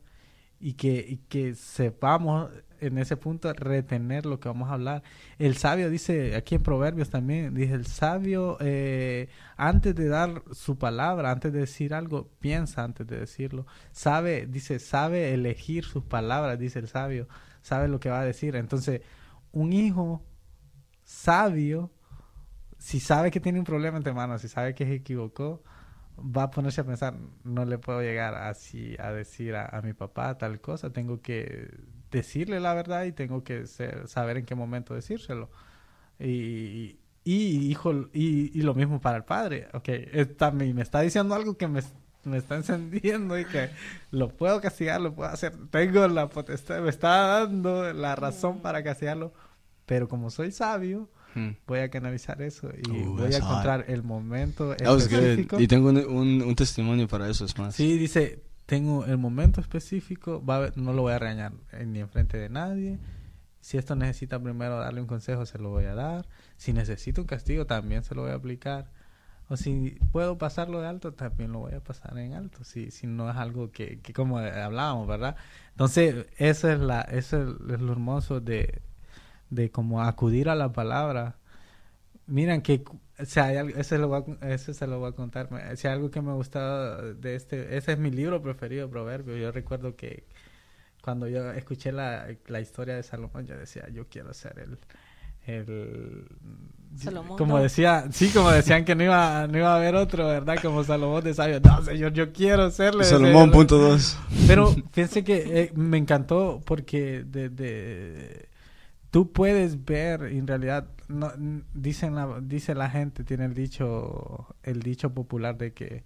y que, y que sepamos en ese punto retener lo que vamos a hablar. El sabio dice, aquí en Proverbios también, dice, el sabio eh, antes de dar su palabra, antes de decir algo, piensa antes de decirlo. Sabe, dice, sabe elegir sus palabras, dice el sabio, sabe lo que va a decir. Entonces, un hijo sabio, si sabe que tiene un problema entre manos, si sabe que se equivocó, va a ponerse a pensar, no le puedo llegar así a decir a, a mi papá tal cosa, tengo que decirle la verdad y tengo que ser- saber en qué momento decírselo. Y, y, hijo, y, y lo mismo para el padre. Ok, está, me, me está diciendo algo que me, me está encendiendo y que lo puedo castigar, lo puedo hacer. Tengo la potestad, me está dando la razón para castigarlo. Pero como soy sabio, Hmm. voy a canalizar eso y Uh, voy a that's hot. encontrar el momento específico. Y tengo un, un, un testimonio para eso, es más. Sí, dice, tengo el momento específico, va a no lo voy a regañar eh, ni enfrente de nadie. Si esto necesita primero darle un consejo, se lo voy a dar. Si necesito un castigo, también se lo voy a aplicar. O si puedo pasarlo de alto, también lo voy a pasar en alto. Si, si no es algo que, que como hablábamos, ¿verdad? Entonces, eso es, la, eso es lo hermoso de, de como acudir a la palabra. Miren que, o sea, ese, lo voy a, ese se lo voy a contar. Si hay algo que me gustaba de este, ese es mi libro preferido, Proverbios. Yo recuerdo que cuando yo escuché la, la historia de Salomón, yo decía, yo quiero ser el, el Salomón, como no. decía, sí, como decían que no iba, no iba a haber otro, ¿verdad? Como Salomón de sabio. No, señor, yo quiero serle. Salomón punto dos. Pero fíjense que eh, me encantó porque de, de- tú puedes ver, en realidad, no, dicen la, dice la gente, tiene el dicho, el dicho popular de que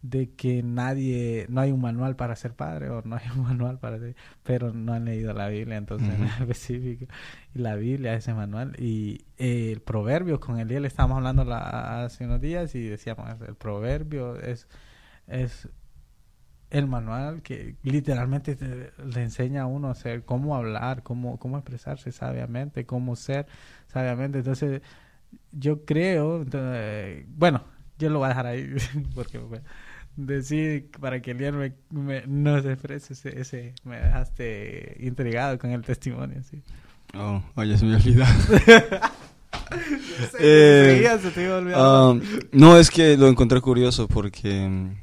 de que nadie, no hay un manual para ser padre o no hay un manual para ser, pero no han leído la Biblia, entonces en específico. Y la Biblia es ese manual. Y eh, el proverbio, con Eliel estábamos hablando la- hace unos días y decíamos, el proverbio es, es el manual que literalmente te- le enseña a uno a hacer cómo hablar, cómo, cómo expresarse sabiamente, cómo ser sabiamente. Entonces, yo creo, entonces, bueno, yo lo voy a dejar ahí porque pues, decir para que Eliel me, me- nos exprese ese, ese, me dejaste intrigado con el testimonio, sí. Oh, oye, se me olvidó. Sí, Eh. Um, no, es que lo encontré curioso porque mm,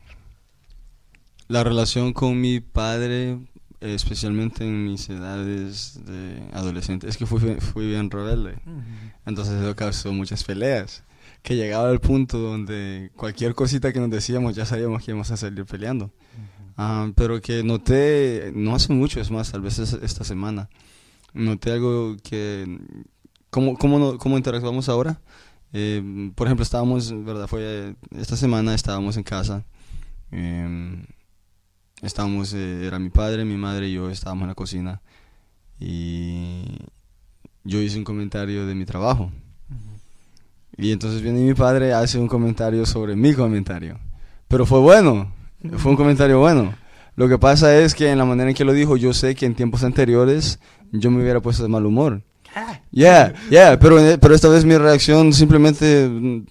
la relación con mi padre, especialmente en mis edades de adolescente, es que fui, fui bien rebelde. Ujú. Entonces eso causó muchas peleas. Que llegaba al punto donde cualquier cosita que nos decíamos ya sabíamos que íbamos a salir peleando. Ah, pero que noté, no hace mucho, es más, tal vez es esta semana, noté algo que, ¿cómo, cómo, no- cómo interactuamos ahora? Eh, por ejemplo, estábamos, ¿verdad? Fue esta semana, estábamos en casa, eh, estábamos, eh, era mi padre, mi madre y yo estábamos en la cocina y yo hice un comentario de mi trabajo. Y entonces viene mi padre, hace un comentario sobre mi comentario. Pero fue bueno, fue un comentario bueno. Lo que pasa es que en la manera en que lo dijo, yo sé que en tiempos anteriores yo me hubiera puesto de mal humor. Yeah, yeah, pero, pero esta vez mi reacción simplemente mm,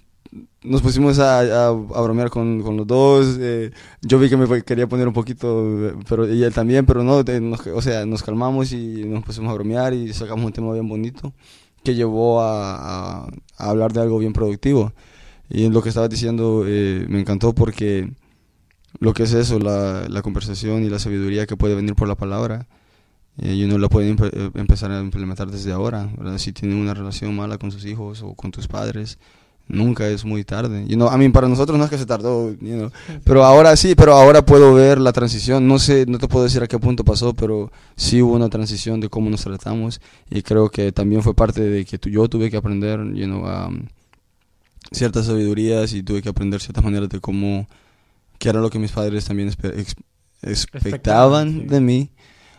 nos pusimos a, a, bromear con, con los dos. eh, yo vi que me quería poner un poquito, pero y él también, pero no, nos- o sea, nos calmamos y nos pusimos a bromear y sacamos un tema bien bonito que llevó a, hablar de algo bien productivo. Y en lo que estaba diciendo eh, me encantó porque lo que es eso, la, la conversación y la sabiduría que puede venir por la palabra, eh, y uno la puede eh, empezar a implementar desde ahora. Si tiene una relación mala con sus hijos o con tus padres, nunca es muy tarde. You know, I mean, para nosotros no es que se tardó, you know, pero ahora sí, pero ahora puedo ver la transición. No sé, no te puedo decir a qué punto pasó, pero sí hubo una transición de cómo nos tratamos y creo que también fue parte de que tu- yo tuve que aprender, you know, um, ciertas sabidurías y tuve que aprender ciertas maneras de cómo, que era lo que mis padres también ex- expectaban sí. de mí.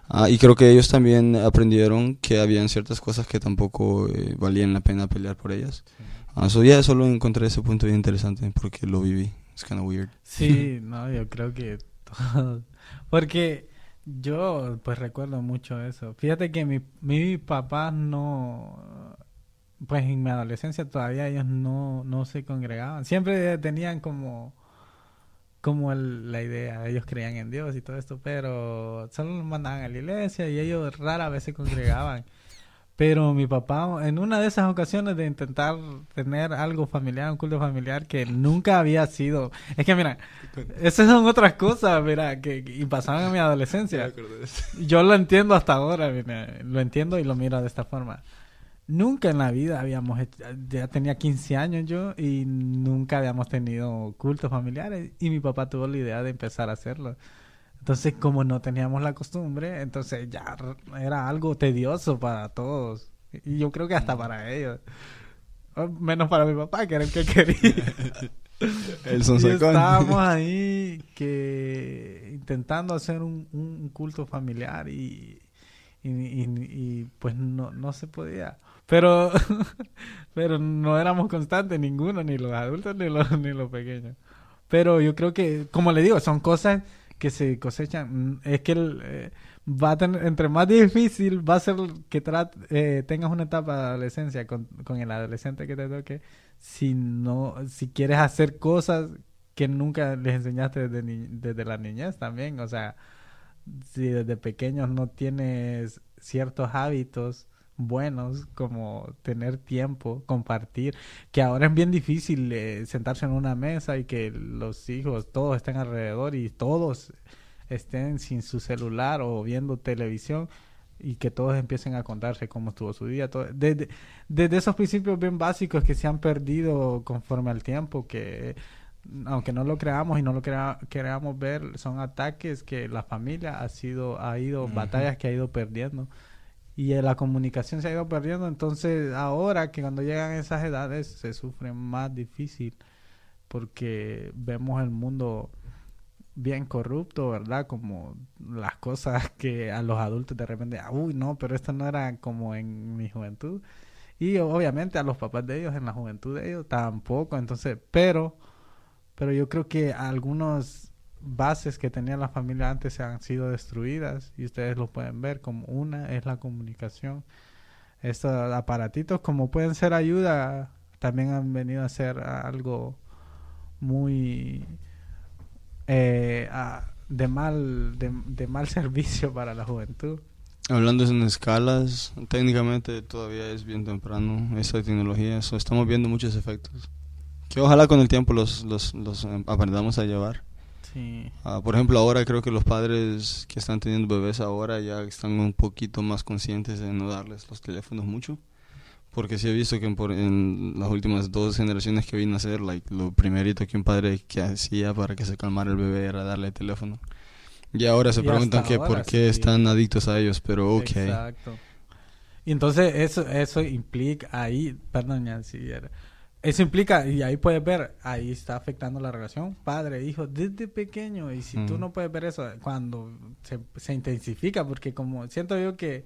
Ah, y creo que ellos también aprendieron que habían ciertas cosas que tampoco eh, valían la pena pelear por ellas. Ah, so, yeah, solo encontré ese punto bien interesante porque lo viví. Es kind of weird. Sí, no, yo creo que todos. Porque yo, pues recuerdo mucho eso. Fíjate que mi, mi papá no. Pues en mi adolescencia todavía ellos no, no se congregaban. Siempre tenían como. Como el- la idea, ellos creían en Dios y todo esto, pero solo nos mandaban a la iglesia y ellos rara vez se congregaban. Pero mi papá, en una de esas ocasiones de intentar tener algo familiar, un culto familiar que nunca había sido. Es que mira, esas son otras cosas, mira, que, que- y pasaban en mi adolescencia. Yo lo entiendo hasta ahora, mira, lo entiendo y lo miro de esta forma. Nunca en la vida habíamos hecho, ya tenía 15 años yo y nunca habíamos tenido cultos familiares y mi papá tuvo la idea de empezar a hacerlo. Entonces, como no teníamos la costumbre, entonces ya era algo tedioso para todos. Y yo creo que hasta para ellos. Menos para mi papá, que era el que quería. El sonsacón. estábamos ahí que intentando hacer un, un culto familiar y, y, y- y, pues no, no se podía. Pero, pero no éramos constantes ninguno, ni los adultos ni los, ni los pequeños. Pero yo creo que, como le digo, son cosas que se cosechan. Mm, Es que el, eh, va a tener, entre más difícil va a ser que trat- eh, tengas una etapa de adolescencia con, con el adolescente que te toque, si no, si quieres hacer cosas que nunca les enseñaste desde, ni- desde la niñez también, o sea, si desde pequeños no tienes ciertos hábitos buenos como tener tiempo, compartir, que ahora es bien difícil eh, sentarse en una mesa y que los hijos todos estén alrededor y todos estén sin su celular o viendo televisión. y que todos empiecen a contarse cómo estuvo su día. Todo, desde, desde esos principios bien básicos que se han perdido conforme al tiempo, que aunque no lo creamos y no lo crea, queramos ver, son ataques que la familia ha sido, ha ido, batallas que ha ido perdiendo. Y la comunicación se ha ido perdiendo, entonces ahora que cuando llegan esas edades se sufre más difícil porque vemos el mundo bien corrupto, ¿verdad? Como las cosas que a los adultos de repente, uy, no, pero esto no era como en mi juventud. Y obviamente a los papás de ellos, en la juventud de ellos, tampoco. Entonces, pero, pero yo creo que algunas bases que tenía la familia antes han sido destruidas y ustedes lo pueden ver como una es la comunicación. Estos aparatitos como pueden ser ayuda, también han venido a ser algo muy eh, de mal de, mal servicio para la juventud. Hablando en escalas, técnicamente todavía es bien temprano esa tecnología, eso estamos viendo muchos efectos que ojalá con el tiempo los, los, los em, aprendamos a llevar. Sí. Ah, por ejemplo, ahora creo que los padres que están teniendo bebés ahora ya están un poquito más conscientes de no darles los teléfonos mucho. Porque sí he visto que en, las últimas dos generaciones que vine a ser, like, lo primerito que un padre que hacía para que se calmara el bebé era darle el teléfono. Y ahora se preguntan que por qué están adictos a ellos, pero ok. Exacto. Y entonces eso eso implica ahí, perdón, eso implica, y ahí puedes ver, ahí está afectando la relación padre-hijo desde pequeño. Y si tú no puedes ver eso, cuando se, se intensifica, porque como siento yo que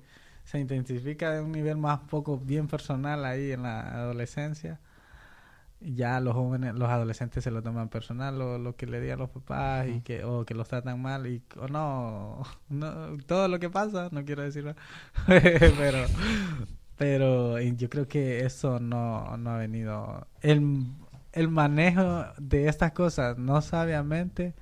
se intensifica de un nivel más poco bien personal ahí en la adolescencia. Ya los jóvenes, los adolescentes se lo toman personal, lo, lo que le digan los papás y que o que los tratan mal y o no, no, todo lo que pasa, no quiero decirlo, pero pero yo creo que eso no, no ha venido el, el manejo de estas cosas no sabiamente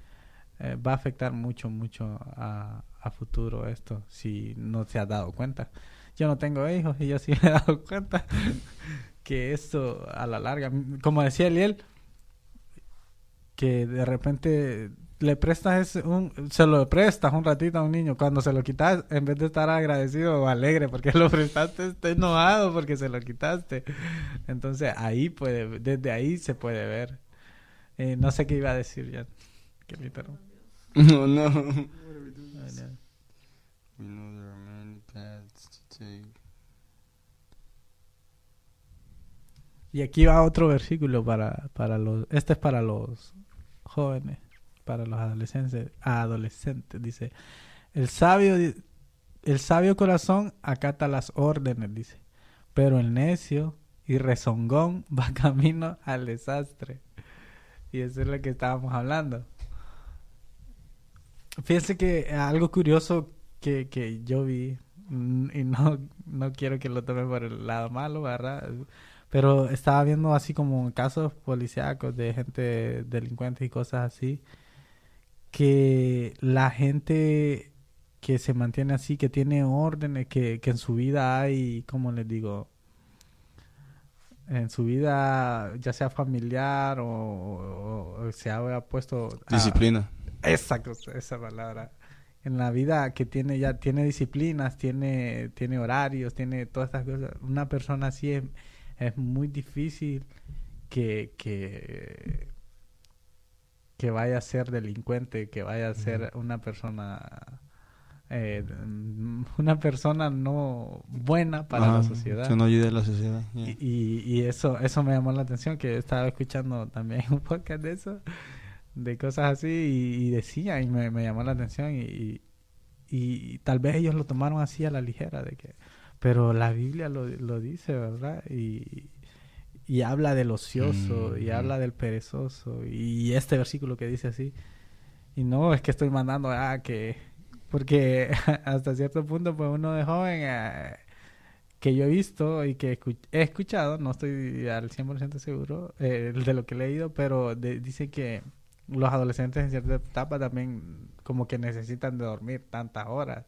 eh, va a afectar mucho mucho a, a futuro esto si no se ha dado cuenta. Yo no tengo hijos y yo sí me he dado cuenta que esto a la larga, como decía Eliel, que de repente le prestas un, se lo prestas un ratito a un niño, cuando se lo quitas, en vez de estar agradecido o alegre porque lo prestaste, está enojado porque se lo quitaste. Entonces ahí puede, desde ahí se puede ver. Eh, no sé qué iba a decir ya. Que No, no. Y aquí va otro versículo para, para los... Este es para los jóvenes, para los adolescentes. Adolescentes, dice. El sabio, el sabio corazón acata las órdenes, dice. Pero el necio y rezongón va camino al desastre. Y eso es lo que estábamos hablando. Fíjense que algo curioso que, que yo vi, mm, y no, no quiero que lo tome por el lado malo, ¿verdad? Pero estaba viendo así como casos policíacos de gente delincuente y cosas así, que la gente que se mantiene así, que tiene órdenes, que, que en su vida hay, como les digo, en su vida, ya sea familiar o, se ha puesto... Disciplina. Esa, esa palabra. En la vida que tiene ya, tiene disciplinas, tiene, tiene horarios, tiene todas estas cosas. Una persona así es, es muy difícil que, que, que vaya a ser delincuente, que vaya a ser una persona... Eh, una persona no buena para la sociedad. Que no ayude a la sociedad. Y, y, eso eso me llamó la atención, que estaba escuchando también un podcast de eso de cosas así y, decía y me, llamó la atención y, y, tal vez ellos lo tomaron así a la ligera de que pero la Biblia lo, lo dice verdad y, y habla del ocioso y mm. habla del perezoso y este versículo que dice así y no es que estoy mandando a que porque hasta cierto punto pues uno de joven eh, que yo he visto y que he escuchado, no estoy al 100% seguro eh, de lo que he leído, pero dice que los adolescentes en cierta etapa también como que necesitan de dormir tantas horas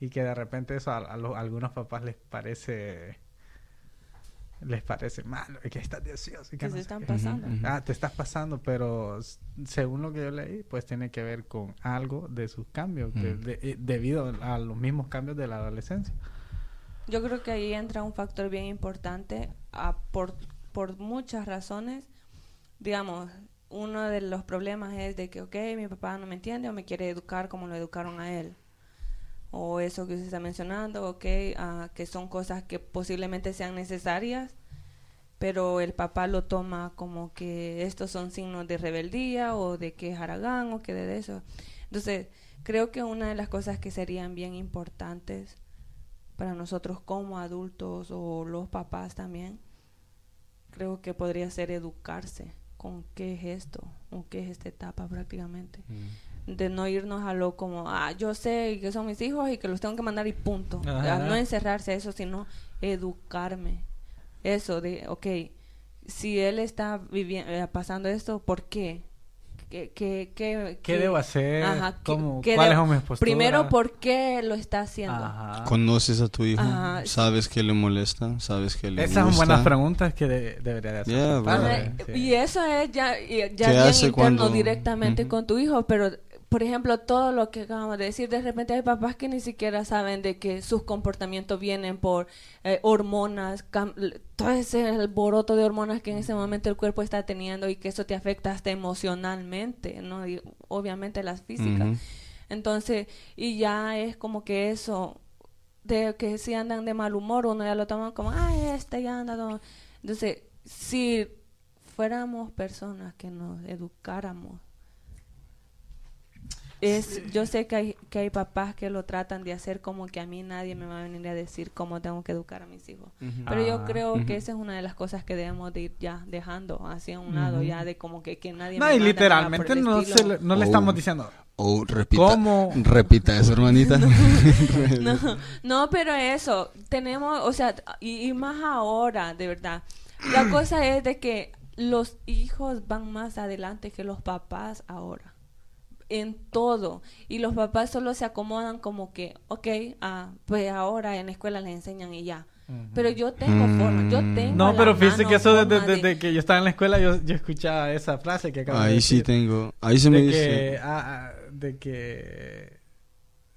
y que de repente eso a, algunos papás les parece les parece malo, es que estás deseoso. y que Que no se están qué. pasando. Ah, te estás pasando, pero según lo que yo leí, pues tiene que ver con algo de sus cambios, de- eh, debido a los mismos cambios de la adolescencia. Yo creo que ahí entra un factor bien importante ah, por, por muchas razones. Digamos, uno de los problemas es de que, ok, mi papá no me entiende o me quiere educar como lo educaron a él. O eso que usted está mencionando, ok, ah, que son cosas que posiblemente sean necesarias, pero el papá lo toma como que estos son signos de rebeldía o de que es haragán o que de eso. Entonces, creo que una de las cosas que serían bien importantes para nosotros como adultos o los papás también, creo que podría ser educarse con qué es esto o qué es esta etapa prácticamente. De no irnos a lo como, ah, yo sé que son mis hijos y que los tengo que mandar y punto. Ajá. No encerrarse a eso, sino educarme. Eso de, ok, si él está viviendo, pasando esto, ¿por qué? ¿Qué, qué, qué, ¿Qué debo hacer? Ajá, ¿qué- ¿Cómo- qué ¿Cuáles son mis posturas? Primero, ¿por qué lo está haciendo? Ajá. ¿Conoces a tu hijo? Ajá. ¿Sabes que le molesta? ¿Sabes que le Esas son buenas preguntas que de- debería de hacer. Yeah, padre, sí. Y eso es ya, ya ¿Qué bien interno cuando- directamente con tu hijo, pero por ejemplo, todo lo que acabamos de decir, de repente hay papás que ni siquiera saben de que sus comportamientos vienen por eh, hormonas, todo ese alboroto de hormonas que en ese momento el cuerpo está teniendo y que eso te afecta hasta emocionalmente, ¿no? Y obviamente las físicas. Entonces, y ya es como que eso, de que si andan de mal humor, uno ya lo toma como, ay, este ya anda. todo". Entonces, si fuéramos personas que nos educáramos, es, yo sé que hay, que hay papás que lo tratan de hacer como que a mí nadie me va a venir a decir cómo tengo que educar a mis hijos. Pero yo Ah. creo que esa es una de las cosas que debemos de ir ya dejando hacia un lado, ya de como que, que nadie No, me y literalmente no, se le- no le Oh. estamos diciendo O repita, cómo... repita eso, hermanita. No, no, pero eso, tenemos, o sea, y, y más ahora, de verdad. La cosa es de que los hijos van más adelante que los papás ahora. En todo. Y los papás solo se acomodan como que, ok, ah, pues ahora en la escuela les enseñan y ya. Pero yo tengo forma, yo Mm. tengo. No, pero fíjese que eso desde, de- desde que yo estaba en la escuela yo, yo escuchaba esa frase que acabo de Ahí sí decir. tengo. Ahí se me de dice. que, ah, ah, de que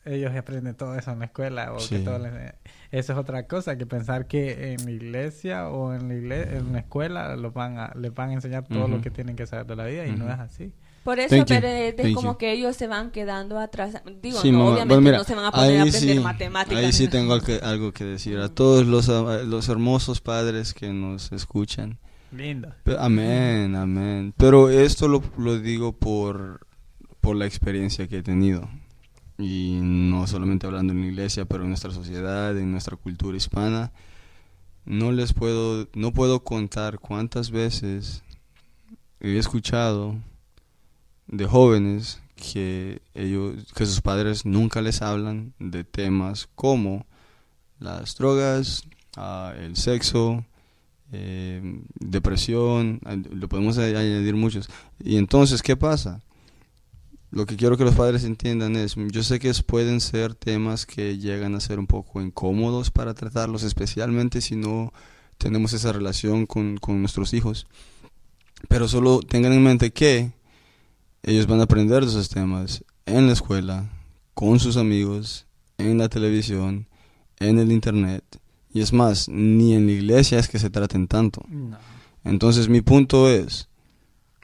ellos aprenden todo eso en la escuela o que Sí. todo les- eso es otra cosa que pensar que en la iglesia o en la iglesia, en la escuela los van a, les van a enseñar todo lo que tienen que saber de la vida y no es así Por eso, Thank pero es, es como you. que ellos se van quedando atrás. Digo, Sí, no, mamá. obviamente Bueno, mira, no se van a poner a aprender sí, matemáticas. Ahí sí tengo algo que, algo que decir a todos los, los hermosos padres que nos escuchan. lindo Pe- Amén, amén. Pero esto lo, lo digo por, por la experiencia que he tenido. Y no solamente hablando en la iglesia, pero en nuestra sociedad, en nuestra cultura hispana. No les puedo, no puedo contar cuántas veces he escuchado de jóvenes que ellos, que sus padres nunca les hablan de temas como las drogas, ah, el sexo, eh, depresión, a- lo podemos añadir muchos. Y entonces, ¿qué pasa? Lo que quiero que los padres entiendan es, yo sé que pueden ser temas que llegan a ser un poco incómodos para tratarlos, especialmente si no tenemos esa relación con, con nuestros hijos. Pero solo tengan en mente que ellos van a aprender de esos temas en la escuela, con sus amigos, en la televisión, en el internet. Y es más, ni en la iglesia es que se traten tanto. no Entonces mi punto es,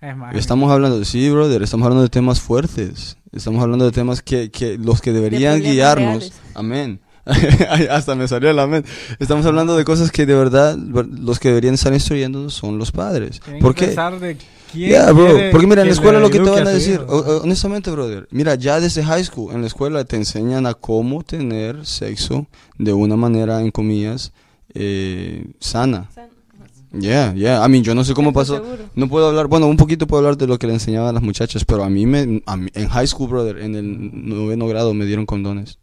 es más estamos hablando, sí, brother, estamos hablando de temas fuertes. Estamos hablando de temas que, que los que deberían guiarnos. reales. Amén. Hasta me salió el amén. Estamos hablando de cosas que de verdad los que deberían estar instruyendo son los padres. Tienen ¿Por que qué? de quién Yeah, bro. Porque mira, en la escuela lo que te van a decir, hijo. o- o- honestamente, brother, mira, ya desde high school, en la escuela te enseñan a cómo tener sexo de una manera, en comillas, eh, sana. Sea, Yeah, yeah. I mean, yo no sé cómo pasó. seguro. No puedo hablar, bueno, un poquito puedo hablar de lo que le enseñaban a las muchachas, pero a mí, me, a mí- en high school, brother, en el noveno grado me dieron condones.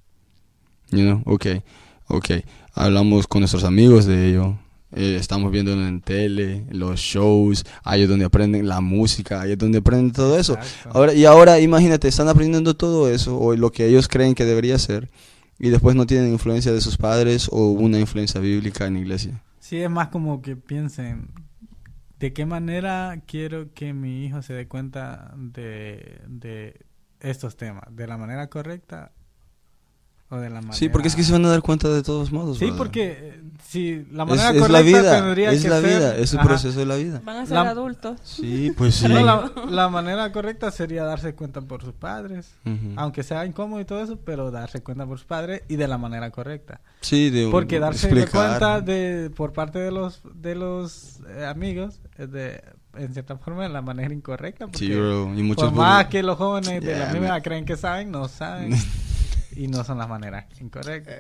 You know, okay, okay. Hablamos con nuestros amigos de ello. Eh, estamos viendo en tele, los shows, ahí es donde aprenden la música, ahí es donde aprenden todo eso. Exacto. Ahora, y ahora imagínate, están aprendiendo todo eso, o lo que ellos creen que debería ser, y después no tienen influencia de sus padres o una influencia bíblica en la iglesia. Sí, es más como que piensen, ¿de qué manera quiero que mi hijo se dé cuenta de, de estos temas? ¿De la manera correcta o de la manera... Sí, porque es que se van a dar cuenta de todos modos. Sí, brother. porque eh, si la es, manera es correcta la vida, tendría es que la ser- vida, es el Ajá. proceso de la vida. Van a ser La- adultos. Sí, pues sí. No, la, la manera correcta sería darse cuenta por sus padres, aunque sea incómodo y todo eso, pero darse cuenta por sus padres y de la manera correcta. Sí, de Porque darse explicar. cuenta de por parte de los de los eh, amigos es de en cierta forma de la manera incorrecta. Porque Sí, bro, y muchos por más burros- que los jóvenes de la misma man. creen que saben, no saben. y no son las maneras incorrectas.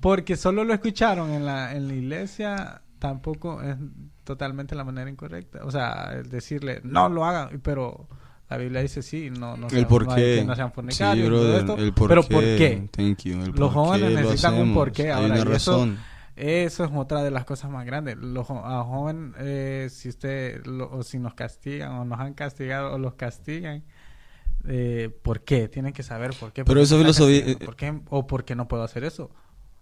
Porque solo lo escucharon en la, en la iglesia, tampoco es totalmente la manera incorrecta. O sea, el decirle, no lo hagan, pero la Biblia dice sí, no, no, El sean- por no hay qué. que no sean Sí, todo esto. el por pero qué. ¿por qué? Thank you. el Los por jóvenes qué lo necesitan un porqué. Hay Ahora, una y eso- razón. Eso es otra de las cosas más grandes. Los a joven, eh, si usted, lo- o si nos castigan, o nos han castigado, o los castigan, eh, ¿por qué? Tienen que saber por qué. Pero ¿Por qué esa me están filosofía- castigando? ¿Por qué? ¿O por qué no puedo hacer eso?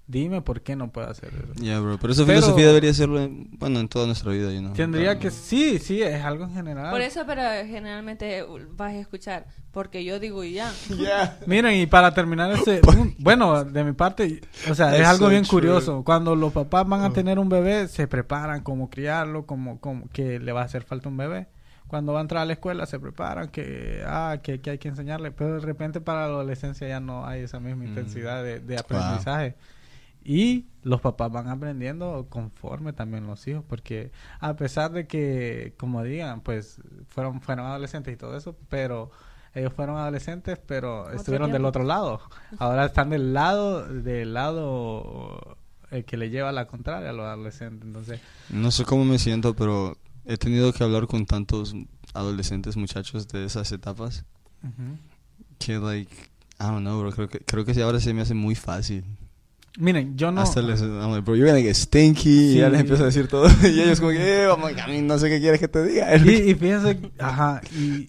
Dime por qué no puedo hacer eso. Ya, bro. Pero esa Pero- filosofía debería serlo, en, bueno, en toda nuestra vida, you know. Tendría que, sí, sí, es algo en general. Por eso, pero generalmente vas a escuchar, porque yo digo y ya. Miren, y para terminar este, bueno, de mi parte, o sea, es algo so bien true. curioso. Cuando los papás van a Oh. tener un bebé, se preparan como criarlo, como, como que le va a hacer falta un bebé. Cuando va a entrar a la escuela, se preparan que, ah, que, que hay que enseñarle. Pero de repente para la adolescencia ya no hay esa misma Mm. intensidad de, de aprendizaje. Y los papás van aprendiendo conforme también los hijos, porque a pesar de que, como digan, pues fueron, fueron adolescentes y todo eso, pero ellos fueron adolescentes, pero Otro estuvieron del otro lado. Ahora están del lado, del lado el que le lleva la contraria a los adolescentes. Entonces, No sé cómo me siento, pero he tenido que hablar con tantos adolescentes, muchachos de esas etapas, que, like, I don't know, bro. Creo que, creo que ahora se me hace muy fácil. miren, yo no... Hasta les, I'm like, bro, you're gonna get stinky. Y ya les empiezo a decir todo. y ellos como que, eh, vamos, a mí no sé qué quieres que te diga. y, y fíjense, ajá, y,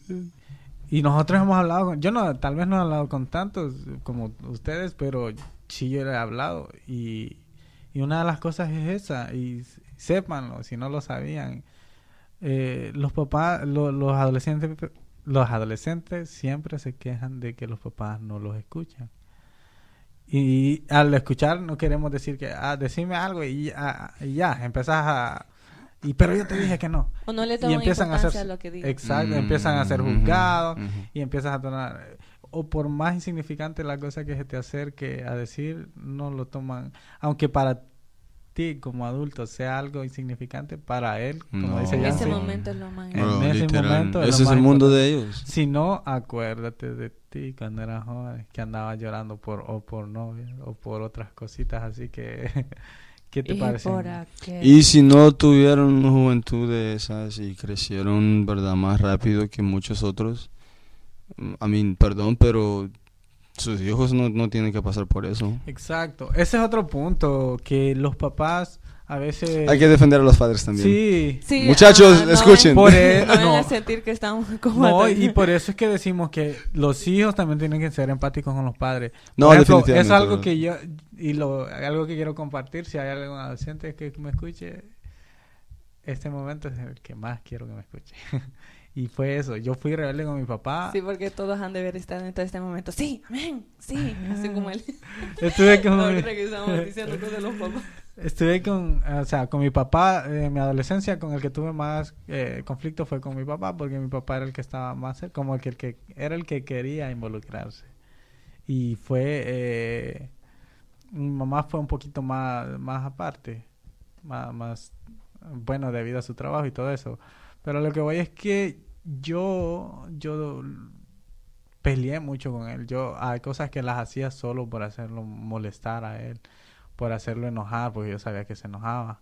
y nosotros hemos hablado, con- yo no, tal vez no he hablado con tantos como ustedes, pero sí yo he hablado y, y una de las cosas es esa, y sépanlo, si no lo sabían, eh, los papás, lo- los adolescentes, los adolescentes siempre se quejan de que los papás no los escuchan. Y al escuchar no queremos decir que, ah, decime algo y ya, y ya empezás a... Y, pero yo te dije que no. O no le Y toman empiezan a importancia hacer... a lo que digo. Exacto, Mm, empiezan a ser juzgados y empiezas a tomar... O por más insignificante la cosa que se te acerque a decir, no lo toman... Aunque para ti como adulto sea algo insignificante, para él, como No. dice En ese Yancy, momento es lo más En Bro, ese literal, momento es ese lo es más el mundo importante. de ellos. Si no, acuérdate de ti cuando eras joven, que andabas llorando por o por novia o por otras cositas, así que ¿qué te Y parece? Y si no tuvieron una juventud de esas y crecieron, ¿verdad? Más rápido que muchos otros. A mí, perdón, pero sus hijos no, no tienen que pasar por eso. Exacto, ese es otro punto que los papás a veces Hay que defender a los padres también. sí, Sí, Muchachos, no escuchen. Por e- no van a sentir que estamos como No, y por eso es que decimos que los hijos también tienen que ser empáticos con los padres. No, Por ejemplo, definitivamente, Es algo que yo, y lo, algo que quiero compartir, si hay algún adolescente que me escuche, este momento es el que más quiero que me escuche. y fue eso, yo fui rebelde con mi papá. Sí, porque todos han de haber estado en todo este momento. Sí, amén, sí. Así como él. Estuve con, mi, Ahorita que estamos diciendo cosas de los papás. estuve con, o sea, con mi papá eh, en mi adolescencia, con el que tuve más eh, conflicto fue con mi papá, porque mi papá era el que estaba más, como el que, el que era el que quería involucrarse. Y fue, eh, mi mamá fue un poquito más, más aparte, más, más, bueno, debido a su trabajo y todo eso. Pero lo que voy es que yo, yo peleé mucho con él. Yo, hay cosas que las hacía solo por hacerlo molestar a él, por hacerlo enojar, porque yo sabía que se enojaba.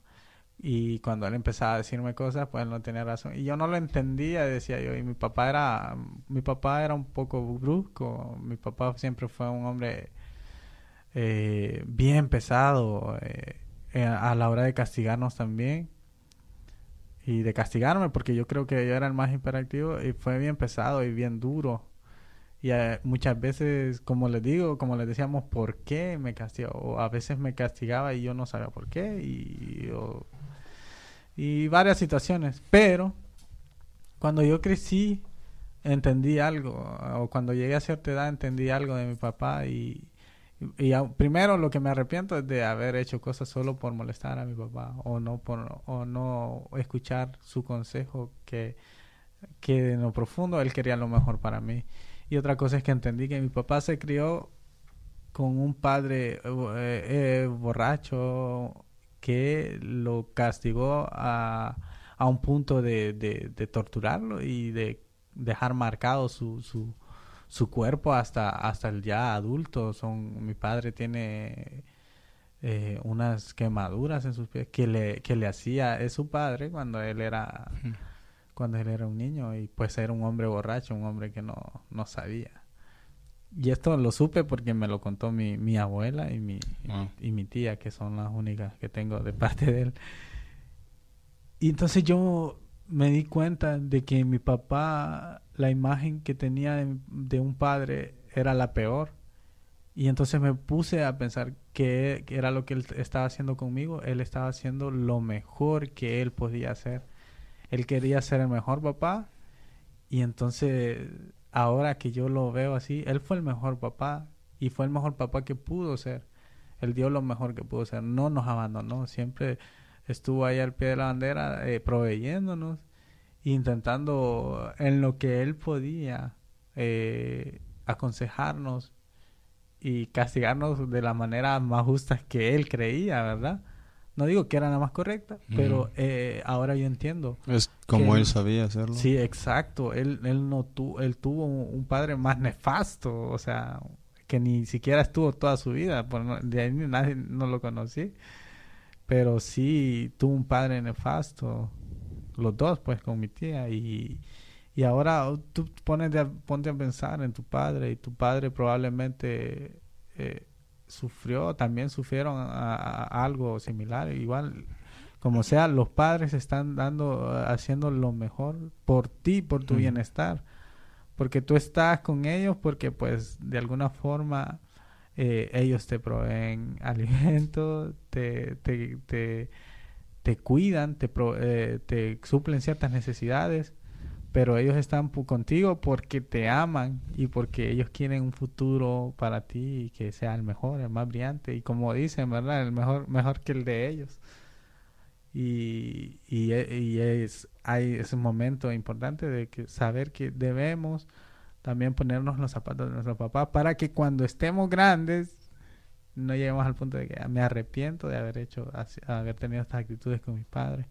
Y cuando él empezaba a decirme cosas, pues él no tenía razón. Y yo no lo entendía, decía yo. Y mi papá era, mi papá era un poco brusco. Mi papá siempre fue un hombre eh, bien pesado eh, eh, a la hora de castigarnos también. Y de castigarme, porque yo creo que yo era el más hiperactivo. Y fue bien pesado y bien duro. Y eh, muchas veces, como les digo, como les decíamos, ¿por qué me castigaba? O a veces me castigaba y yo no sabía por qué. Y, y varias situaciones. Pero cuando yo crecí, entendí algo, o cuando llegué a cierta edad entendí algo de mi papá y, y, primero lo que me arrepiento es de haber hecho cosas solo por molestar a mi papá o no por o no escuchar su consejo que que en lo profundo él quería lo mejor para mí. Y otra cosa es que entendí que mi papá se crió con un padre eh, eh, borracho que lo castigó a, a un punto de, de, torturarlo y de dejar marcado su, su, su cuerpo hasta, hasta el ya adulto. Son, mi padre tiene eh, unas quemaduras en sus pies que le, que le hacía es su padre cuando él era cuando él era un niño y pues era un hombre borracho, un hombre que no, no sabía. Y esto lo supe porque me lo contó mi, mi abuela y mi, ah. y mi tía, que son las únicas que tengo de parte de él. Y entonces yo me di cuenta de que mi papá, la imagen que tenía de, un padre era la peor. Y entonces me puse a pensar que, que, era lo que él estaba haciendo conmigo. Él estaba haciendo lo mejor que él podía hacer. Él quería ser el mejor papá. Y entonces ahora que yo lo veo así, él fue el mejor papá y fue el mejor papá que pudo ser. Él dio lo mejor que pudo ser, no nos abandonó, siempre estuvo ahí al pie de la bandera eh, proveyéndonos, intentando en lo que él podía eh, aconsejarnos y castigarnos de la manera más justa que él creía, ¿verdad? No digo que era la más correcta, pero eh, ahora yo entiendo. Es como él, sabía hacerlo. Sí, exacto. Él, él, no tu, él tuvo un, padre más nefasto, o sea, que ni siquiera estuvo toda su vida. de ahí nadie no lo conocí. Pero sí tuvo un padre nefasto, los dos, pues, con mi tía. Y, y ahora tú pones de, ponte a pensar en tu padre y tu padre probablemente... Eh, sufrió, también sufrieron algo similar. Igual, como sea, los padres están dando, haciendo lo mejor por ti, por tu bienestar. Porque tú estás con ellos porque pues de alguna forma eh, ellos te proveen alimento, te, te, te, te cuidan, te, eh, te suplen ciertas necesidades pero ellos están contigo porque te aman y porque ellos quieren un futuro para ti y que sea el mejor, el más brillante y como dicen, ¿verdad? El mejor mejor que el de ellos. Y, y, e, es hay ese momento importante de que saber que debemos también ponernos los zapatos de nuestro papá para que cuando estemos grandes no lleguemos al punto de que me arrepiento de haber hecho haber tenido estas actitudes con mis padres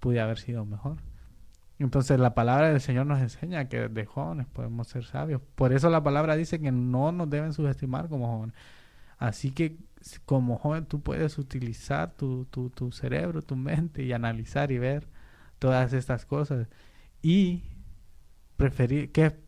pude haber sido mejor entonces la palabra del Señor nos enseña que de jóvenes podemos ser sabios. Por eso la palabra dice que no nos deben subestimar como jóvenes. Así que como joven tú puedes utilizar tu, tu, tu cerebro, tu mente y analizar y ver todas estas cosas. Y preferir que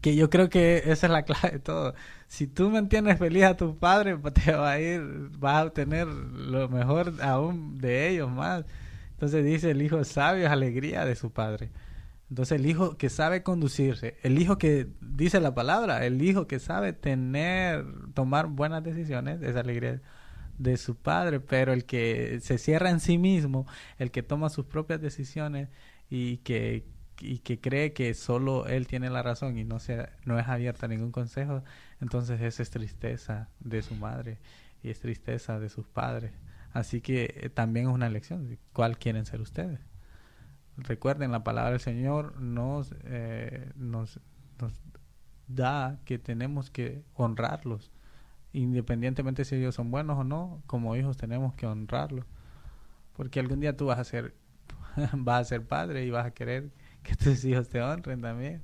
que yo creo que esa es la clave de todo. Si tú mantienes feliz a tu padre, te va a ir, vas a obtener lo mejor aún de ellos más. Entonces dice, el hijo sabio es alegría de su padre. Entonces el hijo que sabe conducirse, el hijo que dice la palabra, el hijo que sabe tener, tomar buenas decisiones, es alegría de su padre, pero el que se cierra en sí mismo, el que toma sus propias decisiones y que, y que cree que solo él tiene la razón y no, se, no es abierta a ningún consejo, entonces esa es tristeza de su madre y es tristeza de sus padres. Así que eh, también es una elección. ¿Cuál quieren ser ustedes? Recuerden, la palabra del Señor nos, eh, nos, nos da que tenemos que honrarlos. Independientemente si ellos son buenos o no, como hijos tenemos que honrarlos. Porque algún día tú vas a ser, vas a ser padre y vas a querer que tus hijos te honren también.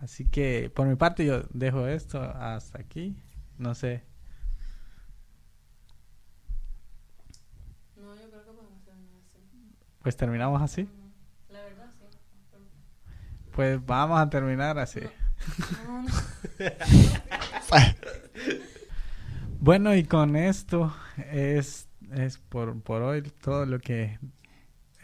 Así que por mi parte yo dejo esto hasta aquí. No sé, Pues terminamos así. La verdad, sí. Pues vamos a terminar así. bueno, y con esto es, es por, por hoy todo lo que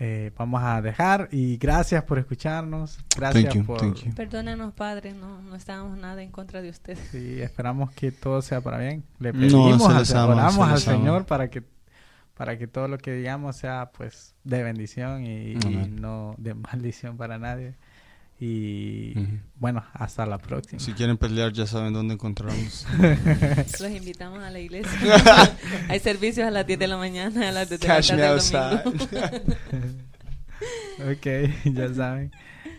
eh, vamos a dejar. Y gracias por escucharnos. Gracias por. Perdónenos, Padre, no, no estábamos nada en contra de ustedes. Sí, esperamos que todo sea para bien. Le pedimos, al, al Señor para que para que todo lo que digamos sea pues de bendición y, no de maldición para nadie. Y bueno, hasta la próxima. Si quieren pelear ya saben dónde encontrarnos. Los invitamos a la iglesia. Hay servicios a las 10 de la mañana, a las 10 de la Cash me tarde el outside. domingo. ok, ya saben.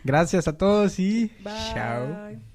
Gracias a todos y Bye. chao.